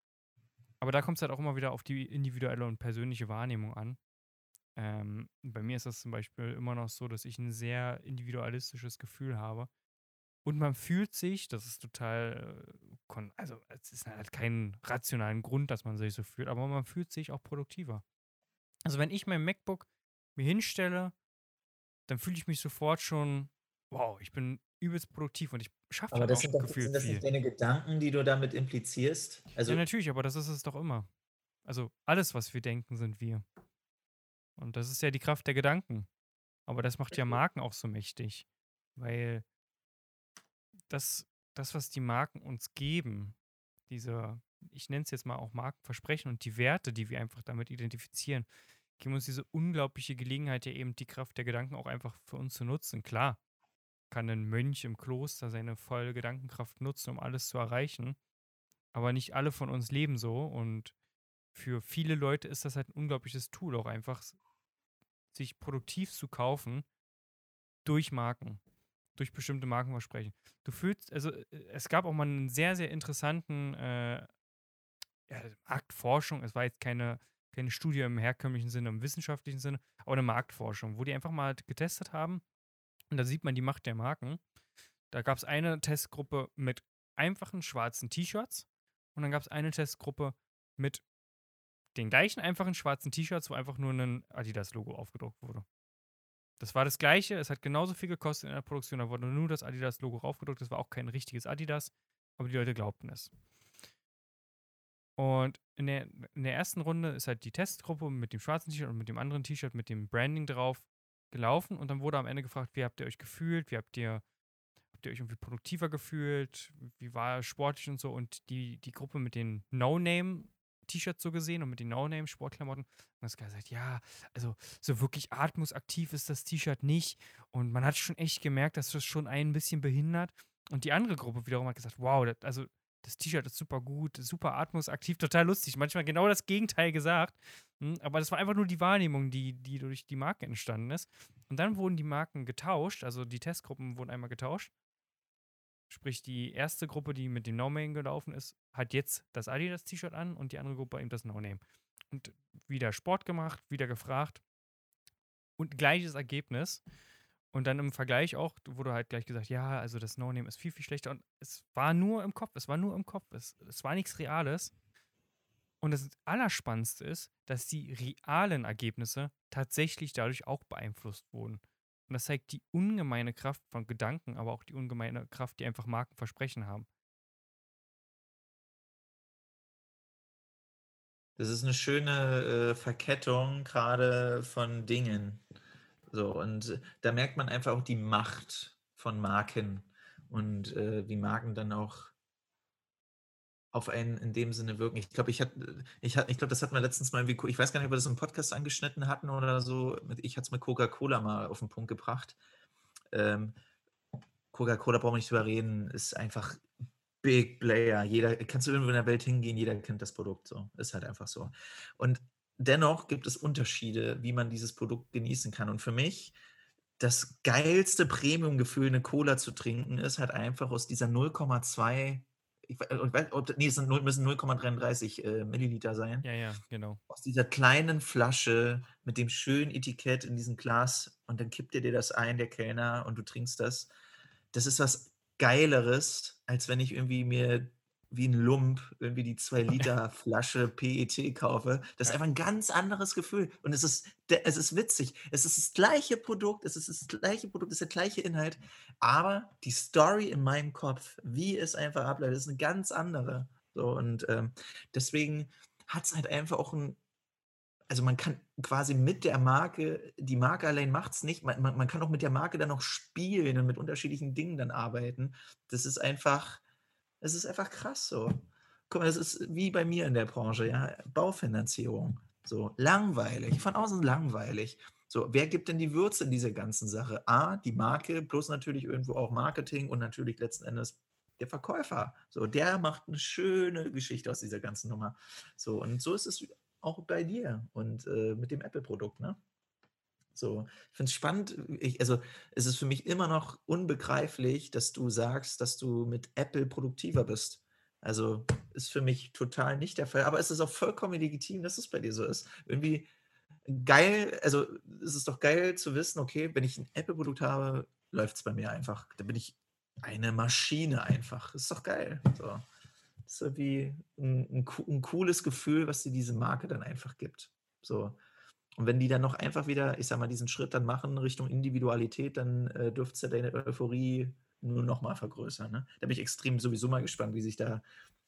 Aber da kommt es halt auch immer wieder auf die individuelle und persönliche Wahrnehmung an. Ähm, bei mir ist das zum Beispiel immer noch so, dass ich ein sehr individualistisches Gefühl habe. Und man fühlt sich, das ist total, äh, also es ist halt kein rationalen Grund, dass man sich so fühlt, aber man fühlt sich auch produktiver. Also wenn ich mein MacBook mir hinstelle, dann fühle ich mich sofort schon, wow, ich bin übelst produktiv und ich schaffe Aber das auch sind doch sind das nicht deine Gedanken, die du damit implizierst? Ja, Also, natürlich, aber das ist es doch immer. Also alles, was wir denken, sind wir. Und das ist ja die Kraft der Gedanken. Aber das macht ja Marken auch so mächtig, weil das, das, was die Marken uns geben, diese, ich nenne es jetzt mal auch Markenversprechen und die Werte, die wir einfach damit identifizieren, geben uns diese unglaubliche Gelegenheit, ja eben die Kraft der Gedanken auch einfach für uns zu nutzen. Klar, kann ein Mönch im Kloster seine volle Gedankenkraft nutzen, um alles zu erreichen, aber nicht alle von uns leben so und für viele Leute ist das halt ein unglaubliches Tool, auch einfach sich produktiv zu kaufen durch Marken, durch bestimmte Markenversprechen. Du fühlst, also äh, es gab auch mal einen sehr, sehr interessanten äh, ja, Marktforschung. Es war jetzt keine, keine Studie im herkömmlichen Sinne, im wissenschaftlichen Sinne, aber eine Marktforschung, wo die einfach mal getestet haben. Und da sieht man die Macht der Marken. Da gab es eine Testgruppe mit einfachen schwarzen T-Shirts und dann gab es eine Testgruppe mit den gleichen einfachen schwarzen T-Shirts, wo einfach nur ein Adidas-Logo aufgedruckt wurde. Das war das gleiche, es hat genauso viel gekostet in der Produktion, da wurde nur das Adidas-Logo aufgedruckt, das war auch kein richtiges Adidas, aber die Leute glaubten es. Und in der, in der ersten Runde ist halt die Testgruppe mit dem schwarzen T-Shirt und mit dem anderen T-Shirt mit dem Branding drauf gelaufen und dann wurde am Ende gefragt, wie habt ihr euch gefühlt, wie habt ihr, habt ihr euch irgendwie produktiver gefühlt, wie war sportlich und so und die, die Gruppe mit den No-Name T-Shirts so gesehen und mit den No-Name-Sportklamotten. Und das gesagt, ja, also so wirklich atmungsaktiv ist das T-Shirt nicht. Und man hat schon echt gemerkt, dass das schon ein bisschen behindert. Und die andere Gruppe wiederum hat gesagt, wow, das, also das T-Shirt ist super gut, super atmungsaktiv, total lustig. Manchmal genau das Gegenteil gesagt. Hm, aber das war einfach nur die Wahrnehmung, die, die durch die Marke entstanden ist. Und dann wurden die Marken getauscht, also die Testgruppen wurden einmal getauscht. Sprich, die erste Gruppe, die mit dem No-Name gelaufen ist, hat jetzt das Adidas-T-Shirt an und die andere Gruppe eben das No-Name. Und wieder Sport gemacht, wieder gefragt und gleiches Ergebnis. Und dann im Vergleich auch wurde halt gleich gesagt, ja, also das No-Name ist viel, viel schlechter. Und es war nur im Kopf, es war nur im Kopf, es, es war nichts Reales. Und das Allerspannendste ist, dass die realen Ergebnisse tatsächlich dadurch auch beeinflusst wurden. Und das zeigt die ungemeine Kraft von Gedanken, aber auch die ungemeine Kraft, die einfach Markenversprechen haben. das ist eine schöne äh, Verkettung gerade von Dingen. So, und da merkt man einfach auch die Macht von Marken und äh, wie Marken dann auch auf einen in dem Sinne wirken. Ich glaube, ich hatte, ich hatte, ich glaube, das hatten wir letztens mal irgendwie, ich weiß gar nicht, ob wir das im Podcast angeschnitten hatten oder so. Ich hatte es mit Coca-Cola mal auf den Punkt gebracht. Ähm, Coca-Cola brauchen wir nicht drüber reden, ist einfach Big Player. Jeder, kannst du irgendwo in der Welt hingehen, jeder kennt das Produkt so. Ist halt einfach so. Und dennoch gibt es Unterschiede, wie man dieses Produkt genießen kann. Und für mich das geilste Premium-Gefühl, eine Cola zu trinken, ist halt einfach aus dieser 0,2 ich weiß, ob, nee, es sind 0, müssen 0,33 äh, Milliliter sein. Ja, ja, genau. Aus dieser kleinen Flasche mit dem schönen Etikett in diesem Glas und dann kippt er dir das ein, der Kellner, und du trinkst das. Das ist was Geileres, als wenn ich irgendwie mir wie ein Lump irgendwie die 2 Liter Flasche PET kaufe. Das ist einfach ein ganz anderes Gefühl. Und es ist, es ist witzig. Es ist das gleiche Produkt, es ist das gleiche Produkt, es ist der gleiche Inhalt, aber die Story in meinem Kopf, wie es einfach abläuft, ist eine ganz andere. So, und ähm, deswegen hat es halt einfach auch ein, also man kann quasi mit der Marke, die Marke allein macht es nicht, man, man, man kann auch mit der Marke dann noch spielen und mit unterschiedlichen Dingen dann arbeiten. Das ist einfach, es ist einfach krass so. Guck mal, das ist wie bei mir in der Branche, ja, Baufinanzierung. So, langweilig, von außen langweilig. So, wer gibt denn die Würze in diese ganzen Sache? A, die Marke, plus natürlich irgendwo auch Marketing und natürlich letzten Endes der Verkäufer. So, der macht eine schöne Geschichte aus dieser ganzen Nummer. So, und so ist es auch bei dir und äh, mit dem Apple-Produkt, ne? So, ich finde es spannend. Ich, also, es ist für mich immer noch unbegreiflich, dass du sagst, dass du mit Apple produktiver bist. Also, ist für mich total nicht der Fall. Aber es ist auch vollkommen legitim, dass es bei dir so ist. Irgendwie geil, also es ist doch geil zu wissen, okay, wenn ich ein Apple-Produkt habe, läuft es bei mir einfach. Da bin ich eine Maschine einfach. Ist doch geil. So. Das ist so wie ein, ein, ein cooles Gefühl, was dir diese Marke dann einfach gibt. So. Und wenn die dann noch einfach wieder, ich sag mal, diesen Schritt dann machen Richtung Individualität, dann äh, dürfte es ja deine Euphorie nur noch mal vergrößern. Ne? Da bin ich extrem sowieso mal gespannt, wie sich da,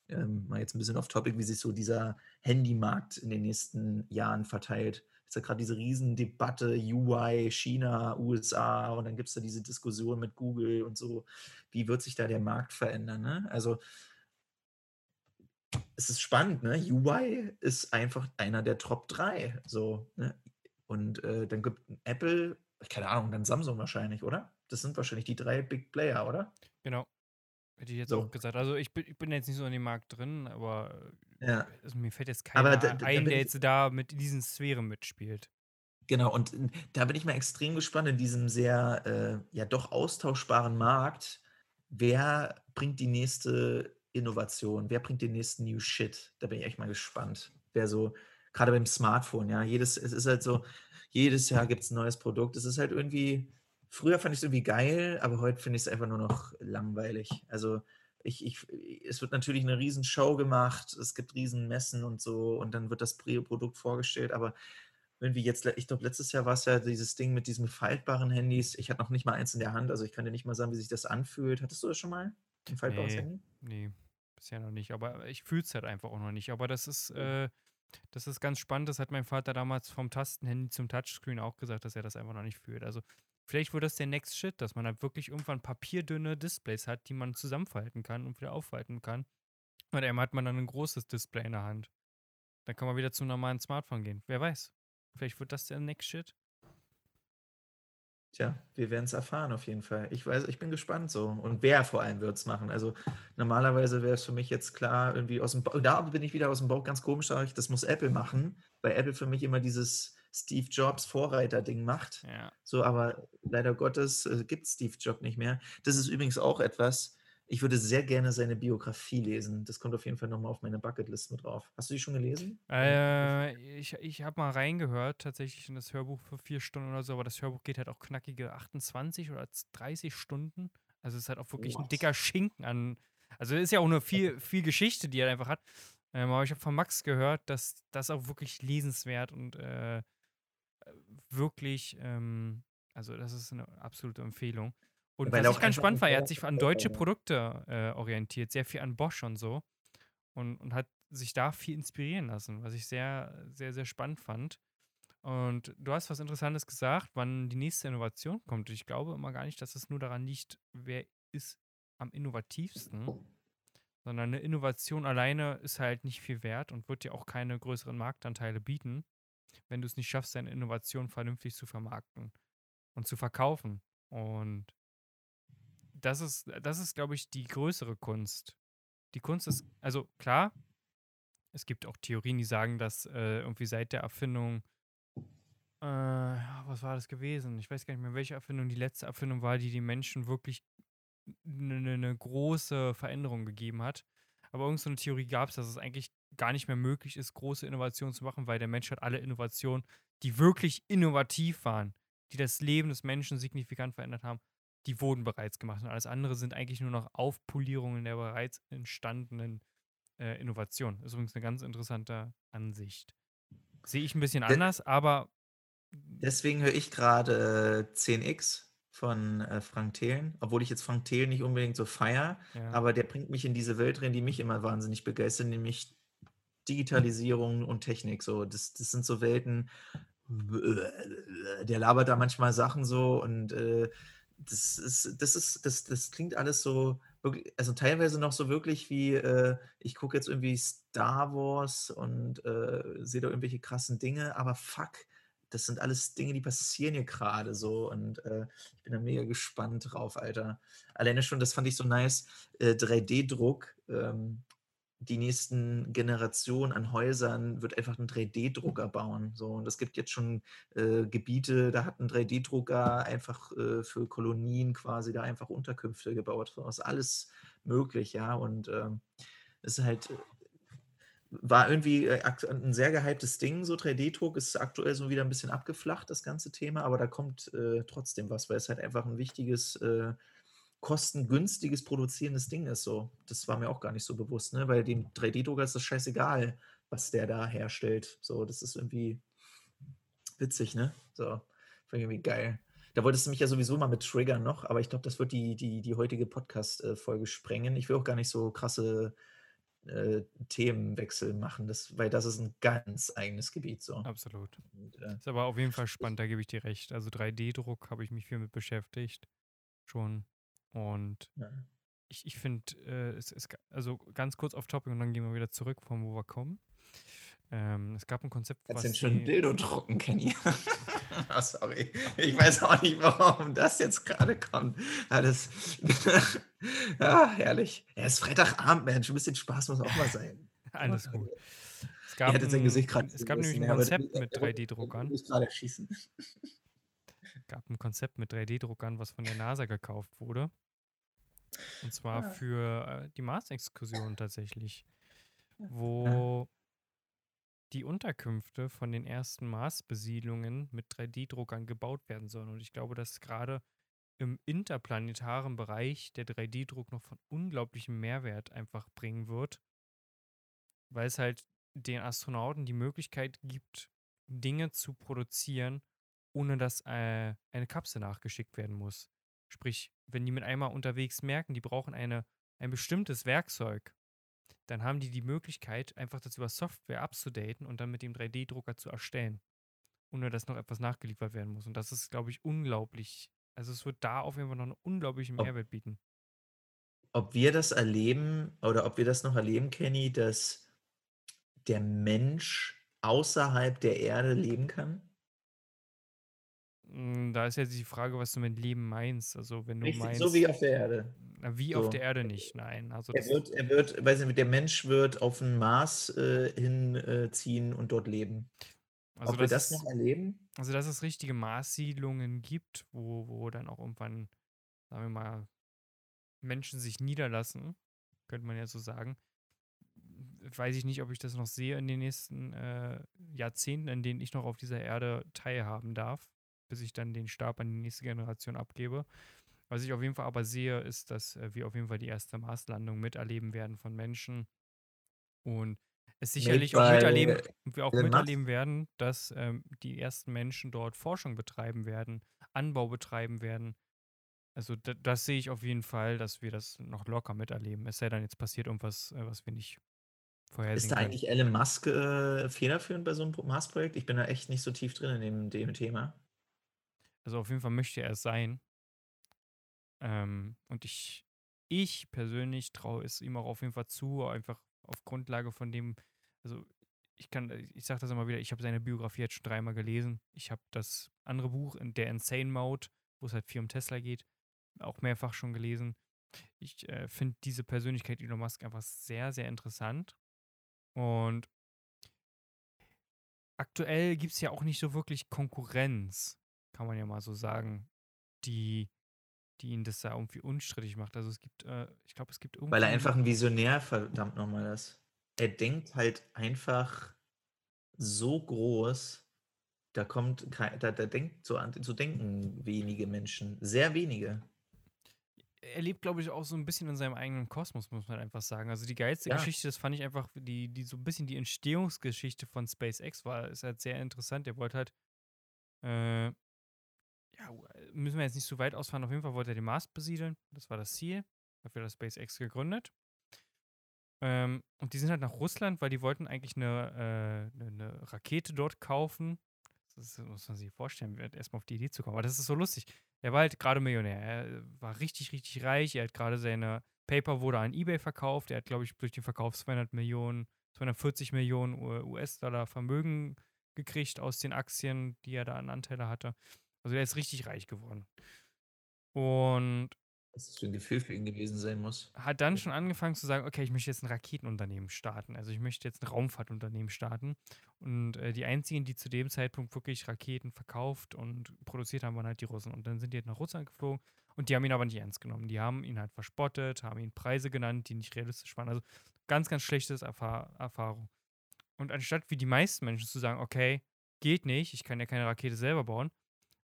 ähm, mal jetzt ein bisschen off topic, wie sich so dieser Handymarkt in den nächsten Jahren verteilt. Es ist ja gerade diese Riesendebatte UI, China, USA und dann gibt es da diese Diskussion mit Google und so. Wie wird sich da der Markt verändern? Ne? Also es ist spannend, ne? UI ist einfach einer der Top 3. So, ne? Und äh, dann gibt Apple, keine Ahnung, dann Samsung wahrscheinlich, oder? Das sind wahrscheinlich die drei Big Player, oder? Genau. Hätte ich jetzt so. auch gesagt. Also ich bin, ich bin jetzt nicht so in dem Markt drin, aber ja. also mir fällt jetzt keiner da, da, ein, der jetzt da mit diesen Sphären mitspielt. Genau, und da bin ich mal extrem gespannt in diesem sehr, äh, ja doch austauschbaren Markt. Wer bringt die nächste Innovation? Wer bringt den nächsten New Shit? Da bin ich echt mal gespannt. Wer so, gerade beim Smartphone, ja, jedes, es ist halt so, jedes Jahr gibt es ein neues Produkt. Es ist halt irgendwie, früher fand ich es irgendwie geil, aber heute finde ich es einfach nur noch langweilig. Also ich, ich, es wird natürlich eine riesen Show gemacht, es gibt riesen Messen und so und dann wird das Produkt vorgestellt, aber irgendwie jetzt, ich glaube, letztes Jahr war es ja dieses Ding mit diesen faltbaren Handys. Ich hatte noch nicht mal eins in der Hand, also ich kann dir nicht mal sagen, wie sich das anfühlt. Hattest du das schon mal? Ein faltbares nee, Handy? Nee, bisher noch nicht. Aber ich fühle es halt einfach auch noch nicht. Aber das ist, äh, das ist ganz spannend. Das hat mein Vater damals vom Tastenhandy zum Touchscreen auch gesagt, dass er das einfach noch nicht fühlt. Also vielleicht wird das der Next Shit, dass man halt wirklich irgendwann papierdünne Displays hat, die man zusammenfalten kann und wieder aufhalten kann. Und einmal hat man dann ein großes Display in der Hand. Dann kann man wieder zum normalen Smartphone gehen. Wer weiß. Vielleicht wird das der Next Shit. Tja, wir werden es erfahren auf jeden Fall. Ich weiß, ich bin gespannt so. Und wer vor allem wird es machen. Also normalerweise wäre es für mich jetzt klar, irgendwie aus dem Bauch, da bin ich wieder aus dem Bauch ganz komisch, sage ich, das muss Apple machen, weil Apple für mich immer dieses Steve Jobs Vorreiter-Ding macht. Ja. So, aber leider Gottes äh, gibt Steve Jobs nicht mehr. Das ist übrigens auch etwas, ich würde sehr gerne seine Biografie lesen. Das kommt auf jeden Fall nochmal auf meine Bucketlist mit drauf. Hast du die schon gelesen? Äh, ich ich habe mal reingehört, tatsächlich in das Hörbuch für vier Stunden oder so, aber das Hörbuch geht halt auch knackige 28 oder 30 Stunden. Also es ist halt auch wirklich What? ein dicker Schinken an. Also es ist ja auch nur viel, viel Geschichte, die er einfach hat. Ähm, aber ich habe von Max gehört, dass das auch wirklich lesenswert und äh, wirklich, ähm, also das ist eine absolute Empfehlung. Und Weil was ich ganz spannend war, er hat sich an deutsche Produkte äh, orientiert, sehr viel an Bosch und so. Und, und hat sich da viel inspirieren lassen, was ich sehr, sehr, sehr spannend fand. Und du hast was Interessantes gesagt, wann die nächste Innovation kommt. Ich glaube immer gar nicht, dass es nur daran liegt, wer ist am innovativsten, sondern eine Innovation alleine ist halt nicht viel wert und wird dir auch keine größeren Marktanteile bieten, wenn du es nicht schaffst, deine Innovation vernünftig zu vermarkten und zu verkaufen. Und das ist, das ist, glaube ich, die größere Kunst. Die Kunst ist, also klar, es gibt auch Theorien, die sagen, dass äh, irgendwie seit der Erfindung, äh, was war das gewesen? Ich weiß gar nicht mehr, welche Erfindung die letzte Erfindung war, die die Menschen wirklich eine ne, ne große Veränderung gegeben hat. Aber irgendeine Theorie gab es, dass es eigentlich gar nicht mehr möglich ist, große Innovationen zu machen, weil der Mensch hat alle Innovationen, die wirklich innovativ waren, die das Leben des Menschen signifikant verändert haben, die wurden bereits gemacht. Und alles andere sind eigentlich nur noch Aufpolierungen der bereits entstandenen äh, Innovationen. Ist übrigens eine ganz interessante Ansicht. Sehe ich ein bisschen anders, aber. Deswegen höre ich gerade äh, 10x von äh, Frank Thelen, obwohl ich jetzt Frank Thelen nicht unbedingt so feier, ja. aber der bringt mich in diese Welt rein, die mich immer wahnsinnig begeistert, nämlich Digitalisierung und Technik. So, das, das sind so Welten, der labert da manchmal Sachen so und äh, das ist, das ist, das, das klingt alles so, wirklich, also teilweise noch so wirklich wie, äh, ich gucke jetzt irgendwie Star Wars und äh, sehe da irgendwelche krassen Dinge, aber fuck, das sind alles Dinge, die passieren hier gerade so und äh, ich bin da mega gespannt drauf, Alter. Alleine schon, das fand ich so nice, 3D-Druck. Äh, ähm, die nächsten Generationen an Häusern wird einfach einen 3D-Drucker bauen. So, und es gibt jetzt schon äh, Gebiete, da hat ein 3D-Drucker einfach äh, für Kolonien quasi da einfach Unterkünfte gebaut. Das ist alles möglich, ja. Und ähm, es ist halt, war irgendwie äh, ein sehr gehyptes Ding. So 3D-Druck ist aktuell so wieder ein bisschen abgeflacht, das ganze Thema, aber da kommt äh, trotzdem was, weil es halt einfach ein wichtiges äh, kostengünstiges produzierendes Ding ist so. Das war mir auch gar nicht so bewusst, ne? Weil dem 3D-Drucker ist das scheißegal, was der da herstellt. So, das ist irgendwie witzig, ne? So, finde ich irgendwie geil. Da wolltest du mich ja sowieso mal mit triggern noch, aber ich glaube, das wird die, die, die heutige Podcast-Folge sprengen. Ich will auch gar nicht so krasse äh, Themenwechsel machen, das, weil das ist ein ganz eigenes Gebiet so. Absolut. Und, äh, ist aber auf jeden Fall spannend, da gebe ich dir recht. Also 3D-Druck habe ich mich viel mit beschäftigt. Schon. Und ja. ich, ich finde, äh, es ist also ganz kurz auf Topic und dann gehen wir wieder zurück, von wo wir kommen. Ähm, es gab ein Konzept, was. Jetzt schon Dildo drucken, Kenny. oh, sorry. Ich weiß auch nicht, warum das jetzt gerade kommt. Alles. ja, herrlich. Er ist Freitagabend, Mensch. Ein bisschen Spaß muss auch mal sein. Alles gut. Es gab, ein, Gesicht es gab nämlich ein Konzept mit 3D-Druckern. Ich gerade schießen. Es gab ein Konzept mit 3D-Druckern, was von der NASA gekauft wurde. Und zwar ja. Ah. für äh, die Mars-Exkursion tatsächlich. Wo die Unterkünfte von den ersten Mars-Besiedlungen mit 3D-Druckern gebaut werden sollen. Und ich glaube, dass gerade im interplanetaren Bereich der 3D-Druck noch von unglaublichem Mehrwert einfach bringen wird, weil es halt den Astronauten die Möglichkeit gibt, Dinge zu produzieren, ohne dass äh, eine Kapsel nachgeschickt werden muss. Sprich, wenn die mit einmal unterwegs merken, die brauchen eine, ein bestimmtes Werkzeug, dann haben die die Möglichkeit, einfach das über Software abzudaten und dann mit dem 3D-Drucker zu erstellen, ohne dass noch etwas nachgeliefert werden muss. Und das ist, glaube ich, unglaublich. Also es wird da auf jeden Fall noch einen unglaublichen Mehrwert bieten. Ob wir das erleben oder ob wir das noch erleben, Kenny, dass der Mensch außerhalb der Erde leben kann? Hm, da ist jetzt die Frage, was du mit Leben meinst. Also wenn du Richtig, meinst. so wie auf der Erde. Wie so. auf der Erde nicht, nein. Also er wird, er wird, weiß nicht, der Mensch wird auf den Mars äh, hinziehen äh, und dort leben. Also Ob wir das noch erleben? Also, dass es richtige Marssiedlungen gibt, wo, wo dann auch irgendwann, sagen wir mal, Menschen sich niederlassen, könnte man ja so sagen. Weiß ich nicht, ob ich das noch sehe in den nächsten äh, Jahrzehnten, in denen ich noch auf dieser Erde teilhaben darf, bis ich dann den Stab an die nächste Generation abgebe. Was ich auf jeden Fall aber sehe, ist, dass äh, wir auf jeden Fall die erste Marslandung miterleben werden von Menschen. Und es sicherlich nee, auch miterleben, wir auch miterleben werden, dass ähm, die ersten Menschen dort Forschung betreiben werden, Anbau betreiben werden. Also das sehe ich auf jeden Fall, dass wir das noch locker miterleben. Es sei denn, jetzt passiert irgendwas, äh, was wir nicht vorhersehen Ist da können. eigentlich Elon Musk äh, federführend bei so einem Mars-Projekt? Ich bin da echt nicht so tief drin in dem, dem Thema. Also auf jeden Fall möchte er es sein. Ähm, und ich, ich persönlich traue es ihm auch auf jeden Fall zu, einfach auf Grundlage von dem, also ich kann, ich sage das immer wieder, ich habe seine Biografie jetzt schon dreimal gelesen. Ich habe das andere Buch, der Insane Mode, wo es halt viel um Tesla geht, auch mehrfach schon gelesen. Ich äh, finde diese Persönlichkeit Elon Musk einfach sehr, sehr interessant. Und aktuell gibt es ja auch nicht so wirklich Konkurrenz, kann man ja mal so sagen, die die ihn das da irgendwie unstrittig macht. Also es gibt, äh, ich glaube, es gibt irgendwie. Weil er einfach ein Visionär, verdammt nochmal ist. Er denkt halt einfach so groß, da kommt, da, da denkt so an, so denken wenige Menschen, sehr wenige. Er lebt, glaube ich, auch so ein bisschen in seinem eigenen Kosmos, muss man einfach sagen. Also die geilste ja. Geschichte, das fand ich einfach, die, die so ein bisschen die Entstehungsgeschichte von SpaceX war, ist halt sehr interessant. Er wollte halt äh, ja, müssen wir jetzt nicht so weit ausfahren. Auf jeden Fall wollte er den Mars besiedeln. Das war das Ziel. Dafür hat SpaceX gegründet. Ähm, und die sind halt nach Russland, weil die wollten eigentlich eine, äh, eine Rakete dort kaufen. Das muss man sich vorstellen, erstmal auf die Idee zu kommen. Aber das ist so lustig. Er war halt gerade Millionär. Er war richtig, richtig reich. Er hat gerade seine Paper wurde an Ebay verkauft. Er hat, glaube ich, durch den Verkauf 200 Millionen, 240 Millionen US-Dollar Vermögen gekriegt aus den Aktien, die er da an Anteile hatte. Also er ist richtig reich geworden. Und was das für ein Gefühl für ihn gewesen sein muss. Hat dann schon angefangen zu sagen, okay, ich möchte jetzt ein Raketenunternehmen starten. Also ich möchte jetzt ein Raumfahrtunternehmen starten. Und äh, die einzigen, die zu dem Zeitpunkt wirklich Raketen verkauft und produziert haben, waren halt die Russen. Und dann sind die halt nach Russland geflogen und die haben ihn aber nicht ernst genommen. Die haben ihn halt verspottet, haben ihn Preise genannt, die nicht realistisch waren. Also ganz, ganz schlechtes Erfahr Erfahrung. Und anstatt wie die meisten Menschen zu sagen, okay, geht nicht, ich kann ja keine Rakete selber bauen,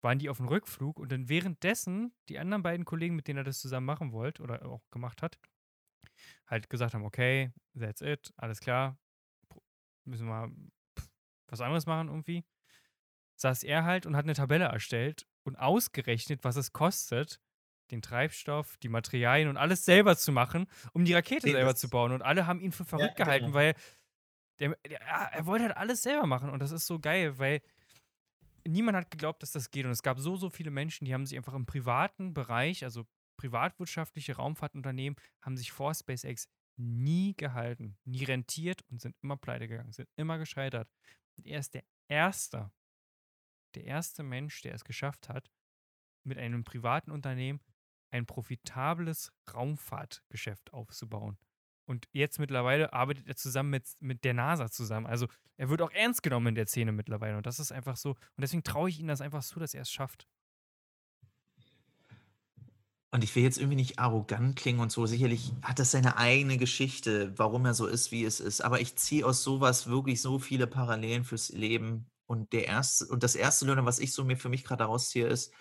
waren die auf dem Rückflug und dann währenddessen die anderen beiden Kollegen, mit denen er das zusammen machen wollte oder auch gemacht hat, halt gesagt haben, okay, that's it, alles klar, müssen wir was anderes machen irgendwie, saß er halt und hat eine Tabelle erstellt und ausgerechnet, was es kostet, den Treibstoff, die Materialien und alles selber zu machen, um die Rakete Nee, selber zu bauen. Und alle haben ihn für verrückt Ja, gehalten, genau. weil der, der, er wollte halt alles selber machen. Und das ist so geil, weil niemand hat geglaubt, dass das geht. Und es gab so, so viele Menschen, die haben sich einfach im privaten Bereich, also privatwirtschaftliche Raumfahrtunternehmen, haben sich vor SpaceX nie gehalten, nie rentiert und sind immer pleite gegangen, sind immer gescheitert. Und er ist der Erste, der erste Mensch, der es geschafft hat, mit einem privaten Unternehmen ein profitables Raumfahrtgeschäft aufzubauen. Und jetzt mittlerweile arbeitet er zusammen mit, mit der NASA zusammen. Also er wird auch ernst genommen in der Szene mittlerweile. Und das ist einfach so. Und deswegen traue ich ihm das einfach zu, dass er es schafft. Und ich will jetzt irgendwie nicht arrogant klingen und so. Sicherlich hat das seine eigene Geschichte, warum er so ist, wie es ist. Aber ich ziehe aus sowas wirklich so viele Parallelen fürs Leben. Und der erste, und das erste Learning, was ich so mir für mich gerade rausziehe, ist,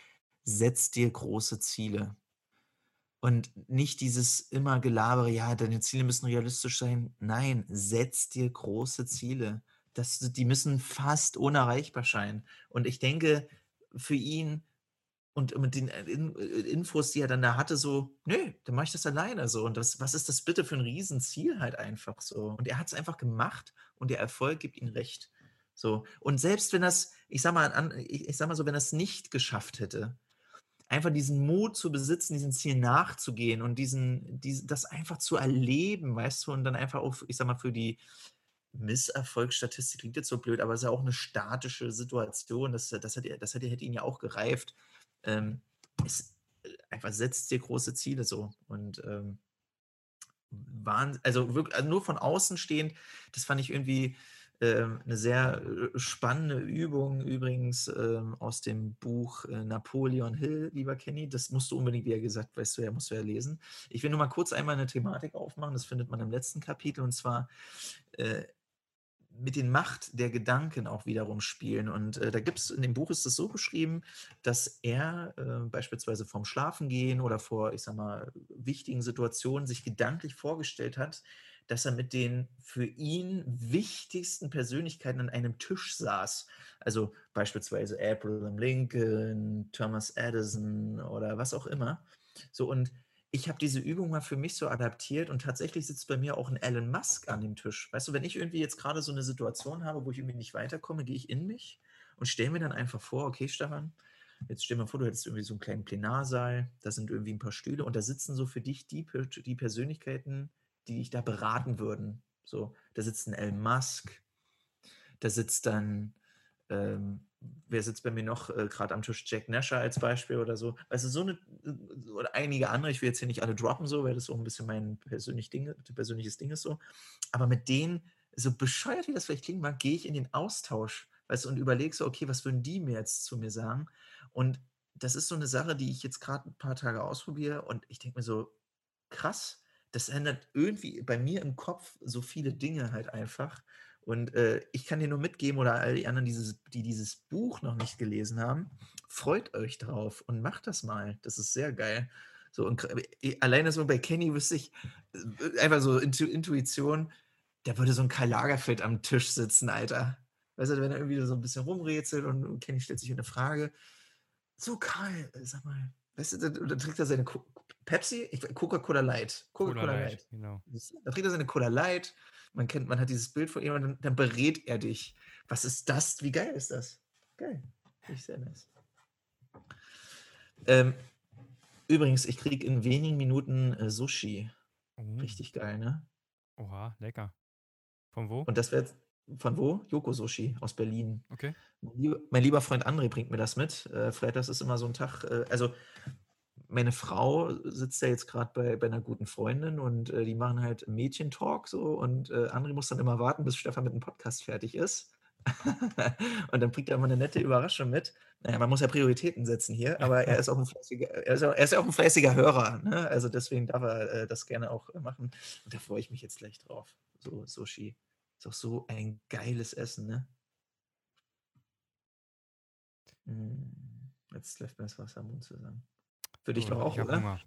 setz dir große Ziele. Und nicht dieses immer Gelabere, ja, deine Ziele müssen realistisch sein. Nein, setz dir große Ziele. Das, die müssen fast unerreichbar sein. Und ich denke, für ihn und mit den äh, äh, Infos, die er dann da hatte, so: „Nö, dann mache ich das alleine so.“ Und das was ist das bitte für 'n Riesenziel halt einfach so? Und er hat's einfach gemacht und der Erfolg gibt ihm recht. So. Und selbst wenn er's ich sage mal ich sage mal so, wenn er's nicht geschafft hätte, einfach diesen Mut zu besitzen, diesen Ziel nachzugehen und diesen dies das einfach zu erleben, weißt du? Und dann einfach auch, ich sage mal, für die Misserfolgsstatistik klingt jetzt so blöd, aber es ist ja auch 'ne statische Situation. Das das hätte das hätte hätte ihn ja auch gereift. Ähm, es äh, einfach setzt dir große Ziele so und, ähm Wahn also wirk also nur von außen stehend, das fand ich irgendwie, ähm, 'ne sehr, äh, spannende Übung übrigens, ähm, aus dem Buch, äh, Napoleon Hill, lieber Kenny. Das musst du unbedingt, wie er gesagt weißt du ja, musst du ja lesen. Ich will nur mal kurz einmal 'ne Thematik aufmachen, das findet man im letzten Kapitel, und zwar, äh, mit den Macht der Gedanken auch wiederum spielen. Und, äh, da gibt's in dem Buch ist es so beschrieben, dass er, äh, beispielsweise vorm Schlafengehen oder vor, ich sage mal, wichtigen Situationen sich gedanklich vorgestellt hat, dass er mit den für ihn wichtigsten Persönlichkeiten an einem Tisch saß. Also, beispielsweise Abraham Lincoln, Thomas Edison oder was auch immer. So, und ich habe diese Übung mal für mich so adaptiert und tatsächlich sitzt bei mir auch 'n Elon Musk an dem Tisch. Weißt du, wenn ich irgendwie jetzt grade so 'ne Situation habe, wo ich irgendwie nicht weiterkomme, gehe ich in mich und stelle mir dann einfach vor: „Okay, Stefan, jetzt stell mal vor, du hättest irgendwie so 'n kleinen Plenarsaal, da sind irgendwie 'n paar Stühle und da sitzen so für dich die die Persönlichkeiten, die dich da beraten würden.“ So, da sitzt 'n Elon Musk, da sitzt dann, ähm wer sitzt bei mir noch, äh, grad am Tisch? Jack Nasher als Beispiel oder so. Weißt du, so 'ne äh, oder einige andere, ich will jetzt hier nicht alle droppen so, weil das auch 'n bisschen mein persönlich Ding persönliches Ding ist so. Aber mit denen, so bescheuert wie das vielleicht klingen mag, gehe ich in den Austausch, weißt und überlege so: „Okay, was würden die mir jetzt zu mir sagen?“ Und das ist so 'ne Sache, die ich jetzt grad 'n paar Tage ausprobiere und ich denke mir so: „Krass, das ändert irgendwie bei mir im Kopf so viele Dinge halt einfach.“ Und, äh, ich kann dir nur mitgeben oder all die anderen, dieses die dieses Buch noch nicht gelesen haben, freut euch drauf und macht das mal. Das ist sehr geil. So und äh, alleine so bei Kenny wüsste ich, äh, einfach so Intu Intuition, der würde so 'n Karl Lagerfeld am Tisch sitzen, Alter. Weißt du, wenn er irgendwie so 'n bisschen rumrätselt und Kenny stellt sich 'ne Frage: „So Karl, äh, sag mal“ weißt du, dann trinkt er seine Pepsi? Coca-Cola Light. Cola Coca-Cola Light, Light. genau. Dann trinkt er seine Cola Light. Man kennt man hat dieses Bild von ihm und dann dann berät er dich. Was ist das? Wie geil ist das? Geil. Ich sehr nice. Ähm, übrigens, ich kriege in wenigen Minuten, äh, Sushi. Oh. Richtig geil, ne? Oha, lecker. Von wo? Und das wäre jetzt von wo? Yoko Sushi aus Berlin. Okay. Mein lieber mein lieber Freund André bringt mir das mit. Äh, freitags ist immer so 'n Tag, äh also, meine Frau sitzt da jetzt grad bei bei 'ner guten Freundin und, äh, die machen halt Mädchentalk so und, äh, André muss dann immer warten, bis Stefan mit 'm Podcast fertig ist. Und dann bringt er immer 'ne nette Überraschung mit. Na ja, man muss ja Prioritäten setzen hier, aber er ist auch 'n fleißiger er ist ja er ist ja auch 'n fleißiger Hörer, ne? Also, deswegen darf er, äh, das gerne auch, machen. Und da freue ich mich jetzt gleich drauf. So Sushi. Ist auch so ein geiles Essen, ne? Hm, Jetzt läuft mir das Wasser im Mund zusammen. Für dich Oh, doch auch, ich oder? Hunger.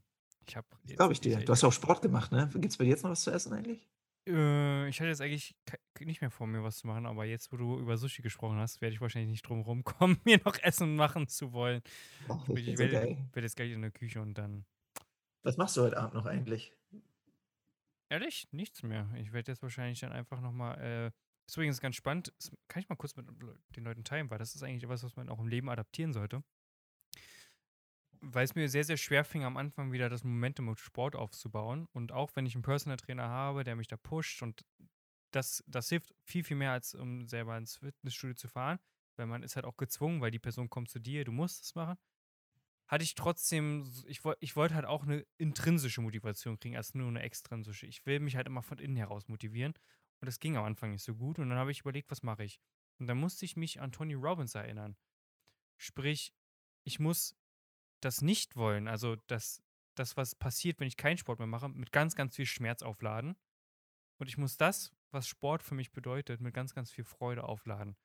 Ich habe glaube ich dir. Du hast ja auch Sport gemacht, ne? Gibt es bei dir jetzt noch was zu essen eigentlich? äh, ich hatte jetzt eigentlich nicht mehr vor, mir was zu machen, aber jetzt, wo du über Sushi gesprochen hast, werde ich wahrscheinlich nicht drum rumkommen, mir noch Essen machen zu wollen. Ach, Ich, bin so werde, werde jetzt gleich in der Küche und dann. Was machst du heute Abend noch eigentlich? Ehrlich? Nichts mehr. Ich werde jetzt wahrscheinlich dann einfach nochmal. Äh, ist übrigens ganz spannend. Das kann ich mal kurz mit den Leuten teilen, weil das ist eigentlich etwas, was man auch im Leben adaptieren sollte. Weil es mir sehr, sehr schwer fing, am Anfang wieder das Momentum mit Sport aufzubauen. Und auch wenn ich einen Personal Trainer habe, der mich da pusht und das, das hilft viel, viel mehr, als um selber ins Fitnessstudio zu fahren. Weil man ist halt auch gezwungen, weil die Person kommt zu dir, du musst es machen. Hatte ich trotzdem, ich, ich wollte halt auch eine intrinsische Motivation kriegen, als nur eine extrinsische. Ich will mich halt immer von innen heraus motivieren. Und das ging am Anfang nicht so gut. Und dann habe ich überlegt, was mache ich? Und dann musste ich mich an Tony Robbins erinnern. Sprich, ich muss das nicht wollen, also das, das, was passiert, wenn ich keinen Sport mehr mache, mit ganz, ganz viel Schmerz aufladen. Und ich muss das, was Sport für mich bedeutet, mit ganz, ganz viel Freude aufladen.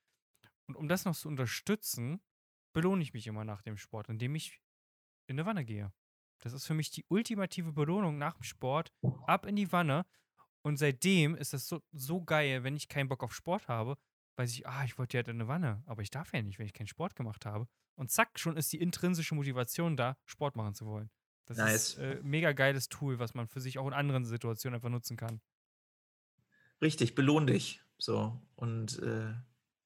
Und um das noch zu unterstützen, belohne ich mich immer nach dem Sport, indem ich in eine Wanne gehe. Das ist für mich die ultimative Belohnung nach dem Sport. Ab in die Wanne. Und seitdem ist das so, so geil, wenn ich keinen Bock auf Sport habe, weiß ich, ah, ich wollte ja halt in eine Wanne. Aber ich darf ja nicht, wenn ich keinen Sport gemacht habe. Und zack, schon ist die intrinsische Motivation da, Sport machen zu wollen. Das Nice. ist äh, mega geiles Tool, was man für sich auch in anderen Situationen einfach nutzen kann. Richtig, belohn dich. So. Und äh,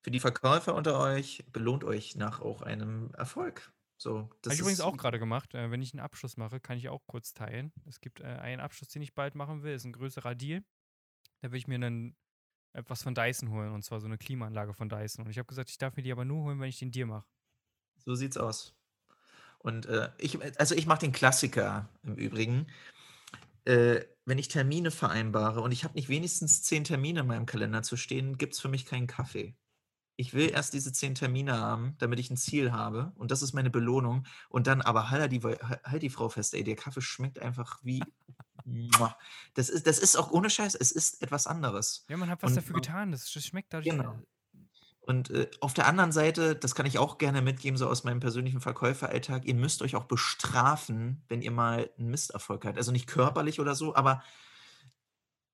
für die Verkäufer unter euch, belohnt euch nach auch einem Erfolg. So, das Habe ich übrigens auch gerade gemacht. Äh, wenn ich einen Abschluss mache, kann ich auch kurz teilen. Es gibt äh, einen Abschluss, den ich bald machen will. Ist ein größerer Deal. Da will ich mir einen etwas von Dyson holen. Und zwar so eine Klimaanlage von Dyson. Und ich habe gesagt, ich darf mir die aber nur holen, wenn ich den Deal mache. So sieht's aus. Und äh, ich, also ich mache den Klassiker im Übrigen. Äh, wenn ich Termine vereinbare und ich habe nicht wenigstens zehn Termine in meinem Kalender zu stehen, gibt es für mich keinen Kaffee. Ich will erst diese zehn Termine haben, damit ich ein Ziel habe. Und das ist meine Belohnung. Und dann aber halt die, halt die Frau fest, ey, der Kaffee schmeckt einfach wie. Das ist, das ist auch ohne Scheiß, es ist etwas anderes. Ja, man hat was Und dafür man- getan. Das, das schmeckt dadurch. Genau. äh, Und äh, auf der anderen Seite, das kann ich auch gerne mitgeben, so aus meinem persönlichen Verkäuferalltag, ihr müsst euch auch bestrafen, wenn ihr mal einen Misserfolg habt. Also nicht körperlich oder so, aber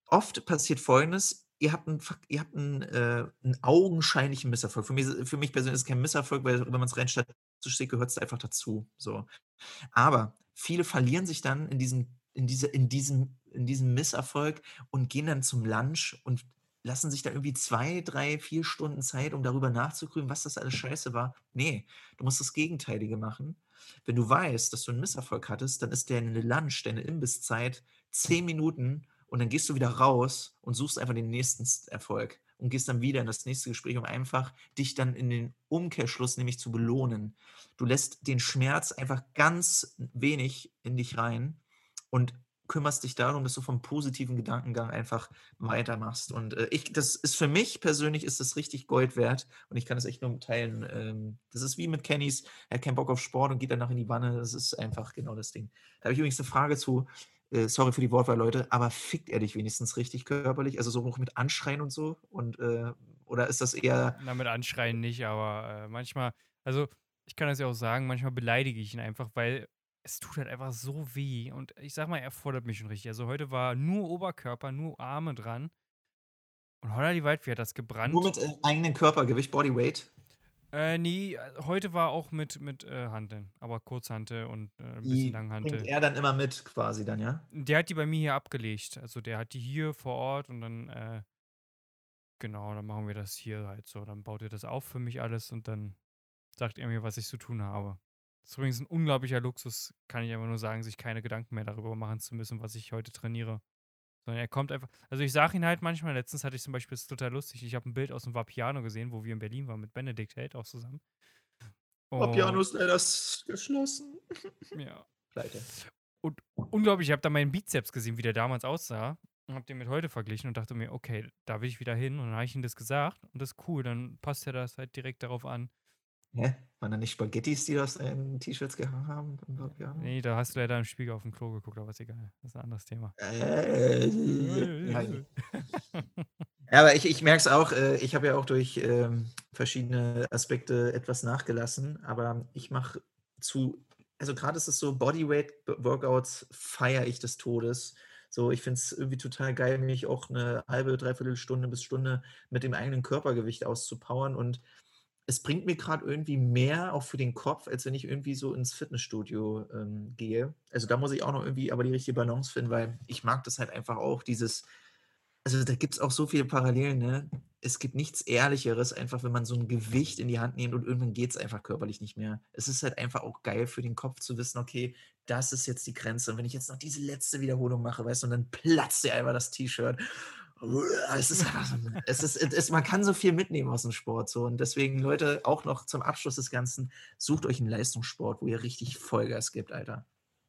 oft passiert Folgendes, ihr habt einen, ihr habt einen, äh, einen augenscheinlichen Misserfolg. Für mich, für mich persönlich ist es kein Misserfolg, weil wenn man es rein statistisch sieht, gehört es einfach dazu. So. Aber viele verlieren sich dann in diesem, in diese, in diesem, in diesem Misserfolg und gehen dann zum Lunch und lassen sich da irgendwie zwei, drei, vier Stunden Zeit, um darüber nachzugrüben, was das alles scheiße war. Nee, du musst das Gegenteilige machen. Wenn du weißt, dass du einen Misserfolg hattest, dann ist deine Lunch, deine Imbisszeit zehn Minuten und dann gehst du wieder raus und suchst einfach den nächsten Erfolg und gehst dann wieder in das nächste Gespräch, um einfach dich dann in den Umkehrschluss nämlich zu belohnen. Du lässt den Schmerz einfach ganz wenig in dich rein und kümmerst dich darum, dass du vom positiven Gedankengang einfach weitermachst. Und äh, ich, das ist für mich persönlich ist das richtig Gold wert und ich kann es echt nur teilen. Ähm, das ist wie mit Kennys, er hat keinen Bock auf Sport und geht danach in die Wanne. Das ist einfach genau das Ding. Da habe ich übrigens eine Frage zu. Äh, sorry für die Wortwahl, Leute, aber fickt er dich wenigstens richtig körperlich? Also so auch mit Anschreien und so? Und äh, oder ist das eher Na, mit Anschreien nicht, aber äh, manchmal, also ich kann das ja auch sagen, manchmal beleidige ich ihn einfach, weil es tut halt einfach so weh. Und ich sag mal, er fordert mich schon richtig. Also heute war nur Oberkörper, nur Arme dran. Und holla die Waldfee hat das gebrannt. nur mit äh, eigenem Körpergewicht, Bodyweight? Äh, nee, äh, heute war auch mit, mit äh, Hanteln, aber Kurzhantel und äh, ein Die bisschen bringt Langhantel. er dann immer mit quasi dann, ja? Der hat die bei mir hier abgelegt. Also der hat die hier vor Ort und dann, äh, genau, dann machen wir das hier halt so. Dann baut er das auf für mich alles und dann sagt er mir, was ich zu tun habe. Das ist übrigens ein unglaublicher Luxus, kann ich einfach nur sagen, sich keine Gedanken mehr darüber machen zu müssen, was ich heute trainiere. Sondern er kommt einfach. Also ich sage ihn halt manchmal, letztens hatte ich zum Beispiel, das ist total lustig, ich habe ein Bild aus dem Vapiano gesehen, wo wir in Berlin waren mit Benedikt Held auch zusammen. Vapiano ist leider geschlossen. Ja. Pleite. Und unglaublich, ich habe da meinen Bizeps gesehen, wie der damals aussah. Und habe den mit heute verglichen und dachte mir, okay, da will ich wieder hin. Und dann habe ich ihm das gesagt. Und das ist cool, dann passt er das halt direkt darauf an. Hä? Waren da nicht Spaghettis, die das in T-Shirts gehangen haben? Nee, da hast du leider im Spiegel auf dem Klo geguckt, aber ist egal. Das ist ein anderes Thema. Äh, ja, ja. Ja, aber ich, ich merke es auch, äh, ich habe ja auch durch ähm, verschiedene Aspekte etwas nachgelassen, aber ich mache zu, also gerade ist es so, Bodyweight-Workouts feiere ich des Todes. So, ich finde es irgendwie total geil, mich auch eine halbe, dreiviertel Stunde bis Stunde mit dem eigenen Körpergewicht auszupowern und es bringt mir gerade irgendwie mehr auch für den Kopf, als wenn ich irgendwie so ins Fitnessstudio ähm, gehe. Also da muss ich auch noch irgendwie aber die richtige Balance finden, weil ich mag das halt einfach auch, dieses, also da gibt es auch so viele Parallelen, ne? Es gibt nichts Ehrlicheres, einfach wenn man so ein Gewicht in die Hand nimmt und irgendwann geht es einfach körperlich nicht mehr. Es ist halt einfach auch geil für den Kopf zu wissen, okay, das ist jetzt die Grenze. Und wenn ich jetzt noch diese letzte Wiederholung mache, weißt du, und dann platzt dir einfach das T-Shirt es ist, es ist, es ist, man kann so viel mitnehmen aus dem Sport. So. Und deswegen, Leute, auch noch zum Abschluss des Ganzen, sucht euch einen Leistungssport, wo ihr richtig Vollgas gibt, Alter.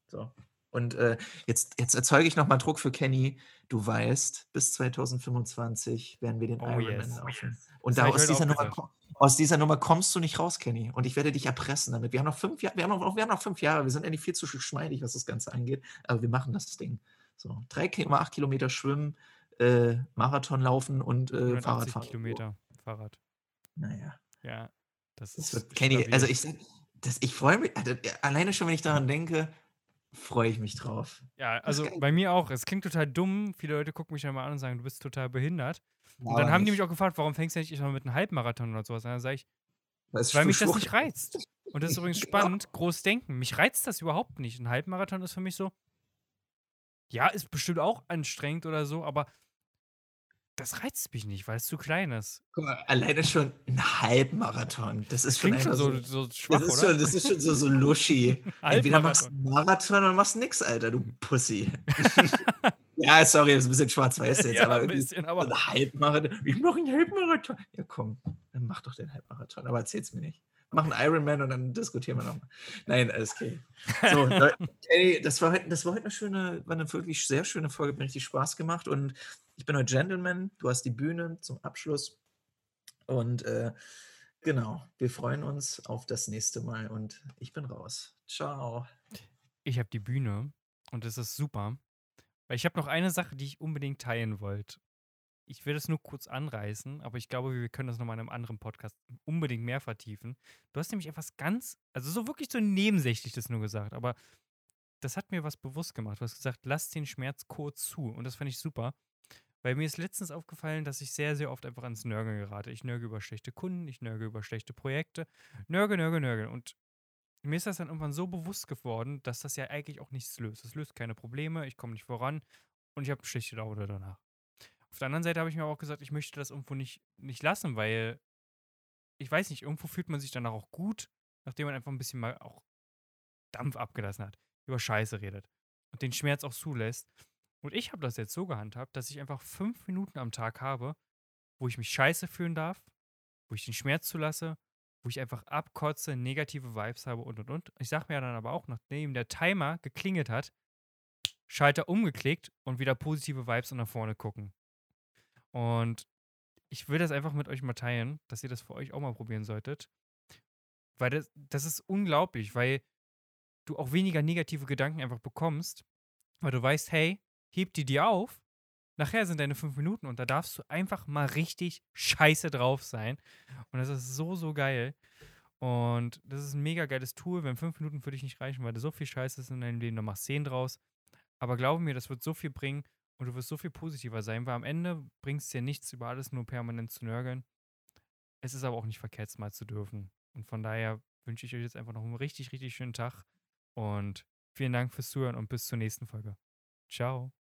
So. Und äh, jetzt, jetzt erzeuge ich nochmal Druck für Kenny. Du weißt, bis 2025 werden wir den oh, Ironman yes. laufen. Und da aus dieser, Nummer, aus dieser Nummer kommst du nicht raus, Kenny. Und ich werde dich erpressen damit. Wir haben noch fünf, wir haben noch, wir haben noch fünf Jahre. Wir sind eigentlich viel zu geschmeidig, was das Ganze angeht. Aber wir machen das Ding. So, 3,8 Kilometer schwimmen, äh, Marathon laufen und äh, Fahrrad fahren. Kilometer Fahrrad. Naja. Ja, das, das ist. Kenny, also ich, das, ich freue mich, also, alleine schon, wenn ich daran denke, freue ich mich drauf. Ja, also bei mir auch. Es klingt total dumm. Viele Leute gucken mich dann mal an und sagen, du bist total behindert. Und dann haben nicht. die mich auch gefragt, warum fängst du nicht mal mit einem Halbmarathon oder sowas an? Dann sage ich, weil mich das nicht reizt. Und das ist übrigens spannend, groß denken. Mich reizt das überhaupt nicht. Ein Halbmarathon ist für mich so, ja, ist bestimmt auch anstrengend oder so, aber das reizt mich nicht, weil es zu klein ist. Guck mal, alleine schon ein Halbmarathon. Das ist schon schon so, so schwach, das ist oder? Schon, das ist schon so, so luschi. Entweder machst du einen Marathon oder machst nix, Alter, du Pussy. ja, sorry, das ist ein bisschen schwarz-weiß jetzt, ja, aber, ein bisschen, aber ein Halbmarathon. Ich mache einen Halbmarathon. Ja, komm, dann mach doch den Halbmarathon, aber erzähl's mir nicht mach einen Ironman und dann diskutieren wir nochmal. Nein, alles okay. So, ey, das war, heute, das war heute eine schöne, war eine wirklich sehr schöne Folge, hat mir richtig Spaß gemacht und ich bin heute Gentleman, du hast die Bühne zum Abschluss und äh, genau, wir freuen uns auf das nächste Mal und ich bin raus. Ciao. Ich habe die Bühne und das ist super, weil ich habe noch eine Sache, die ich unbedingt teilen wollte ich will das nur kurz anreißen, aber ich glaube, wir können das nochmal in einem anderen Podcast unbedingt mehr vertiefen. Du hast nämlich etwas ganz, also so wirklich so nebensächlich das nur gesagt, aber das hat mir was bewusst gemacht. Du hast gesagt, lass den Schmerz kurz zu. Und das fand ich super. Weil mir ist letztens aufgefallen, dass ich sehr, sehr oft einfach ans Nörgeln gerate. Ich nörge über schlechte Kunden, ich nörge über schlechte Projekte. Nörge, nörge, nörge. Und mir ist das dann irgendwann so bewusst geworden, dass das ja eigentlich auch nichts löst. Es löst keine Probleme, ich komme nicht voran und ich habe schlechte Laune danach. Auf der anderen Seite habe ich mir auch gesagt, ich möchte das irgendwo nicht, nicht lassen, weil ich weiß nicht, irgendwo fühlt man sich danach auch gut, nachdem man einfach ein bisschen mal auch Dampf abgelassen hat, über Scheiße redet und den Schmerz auch zulässt. Und ich habe das jetzt so gehandhabt, dass ich einfach fünf Minuten am Tag habe, wo ich mich scheiße fühlen darf, wo ich den Schmerz zulasse, wo ich einfach abkotze, negative Vibes habe und und und. Ich sage mir dann aber auch, nachdem der Timer geklingelt hat, Schalter umgeklickt und wieder positive Vibes und nach vorne gucken. Und ich will das einfach mit euch mal teilen, dass ihr das für euch auch mal probieren solltet. Weil das, das ist unglaublich, weil du auch weniger negative Gedanken einfach bekommst, weil du weißt, hey, heb die dir auf, nachher sind deine fünf Minuten und da darfst du einfach mal richtig scheiße drauf sein. Und das ist so, so geil. Und das ist ein mega geiles Tool, wenn fünf Minuten für dich nicht reichen, weil du so viel Scheiße ist in deinem Leben, dann machst zehn draus. Aber glaube mir, das wird so viel bringen und du wirst so viel positiver sein, weil am Ende bringst dir nichts, über alles nur permanent zu nörgeln. Es ist aber auch nicht verkehrt, mal zu dürfen. Und von daher wünsche ich euch jetzt einfach noch einen richtig, richtig schönen Tag. Und vielen Dank fürs Zuhören und bis zur nächsten Folge. Ciao.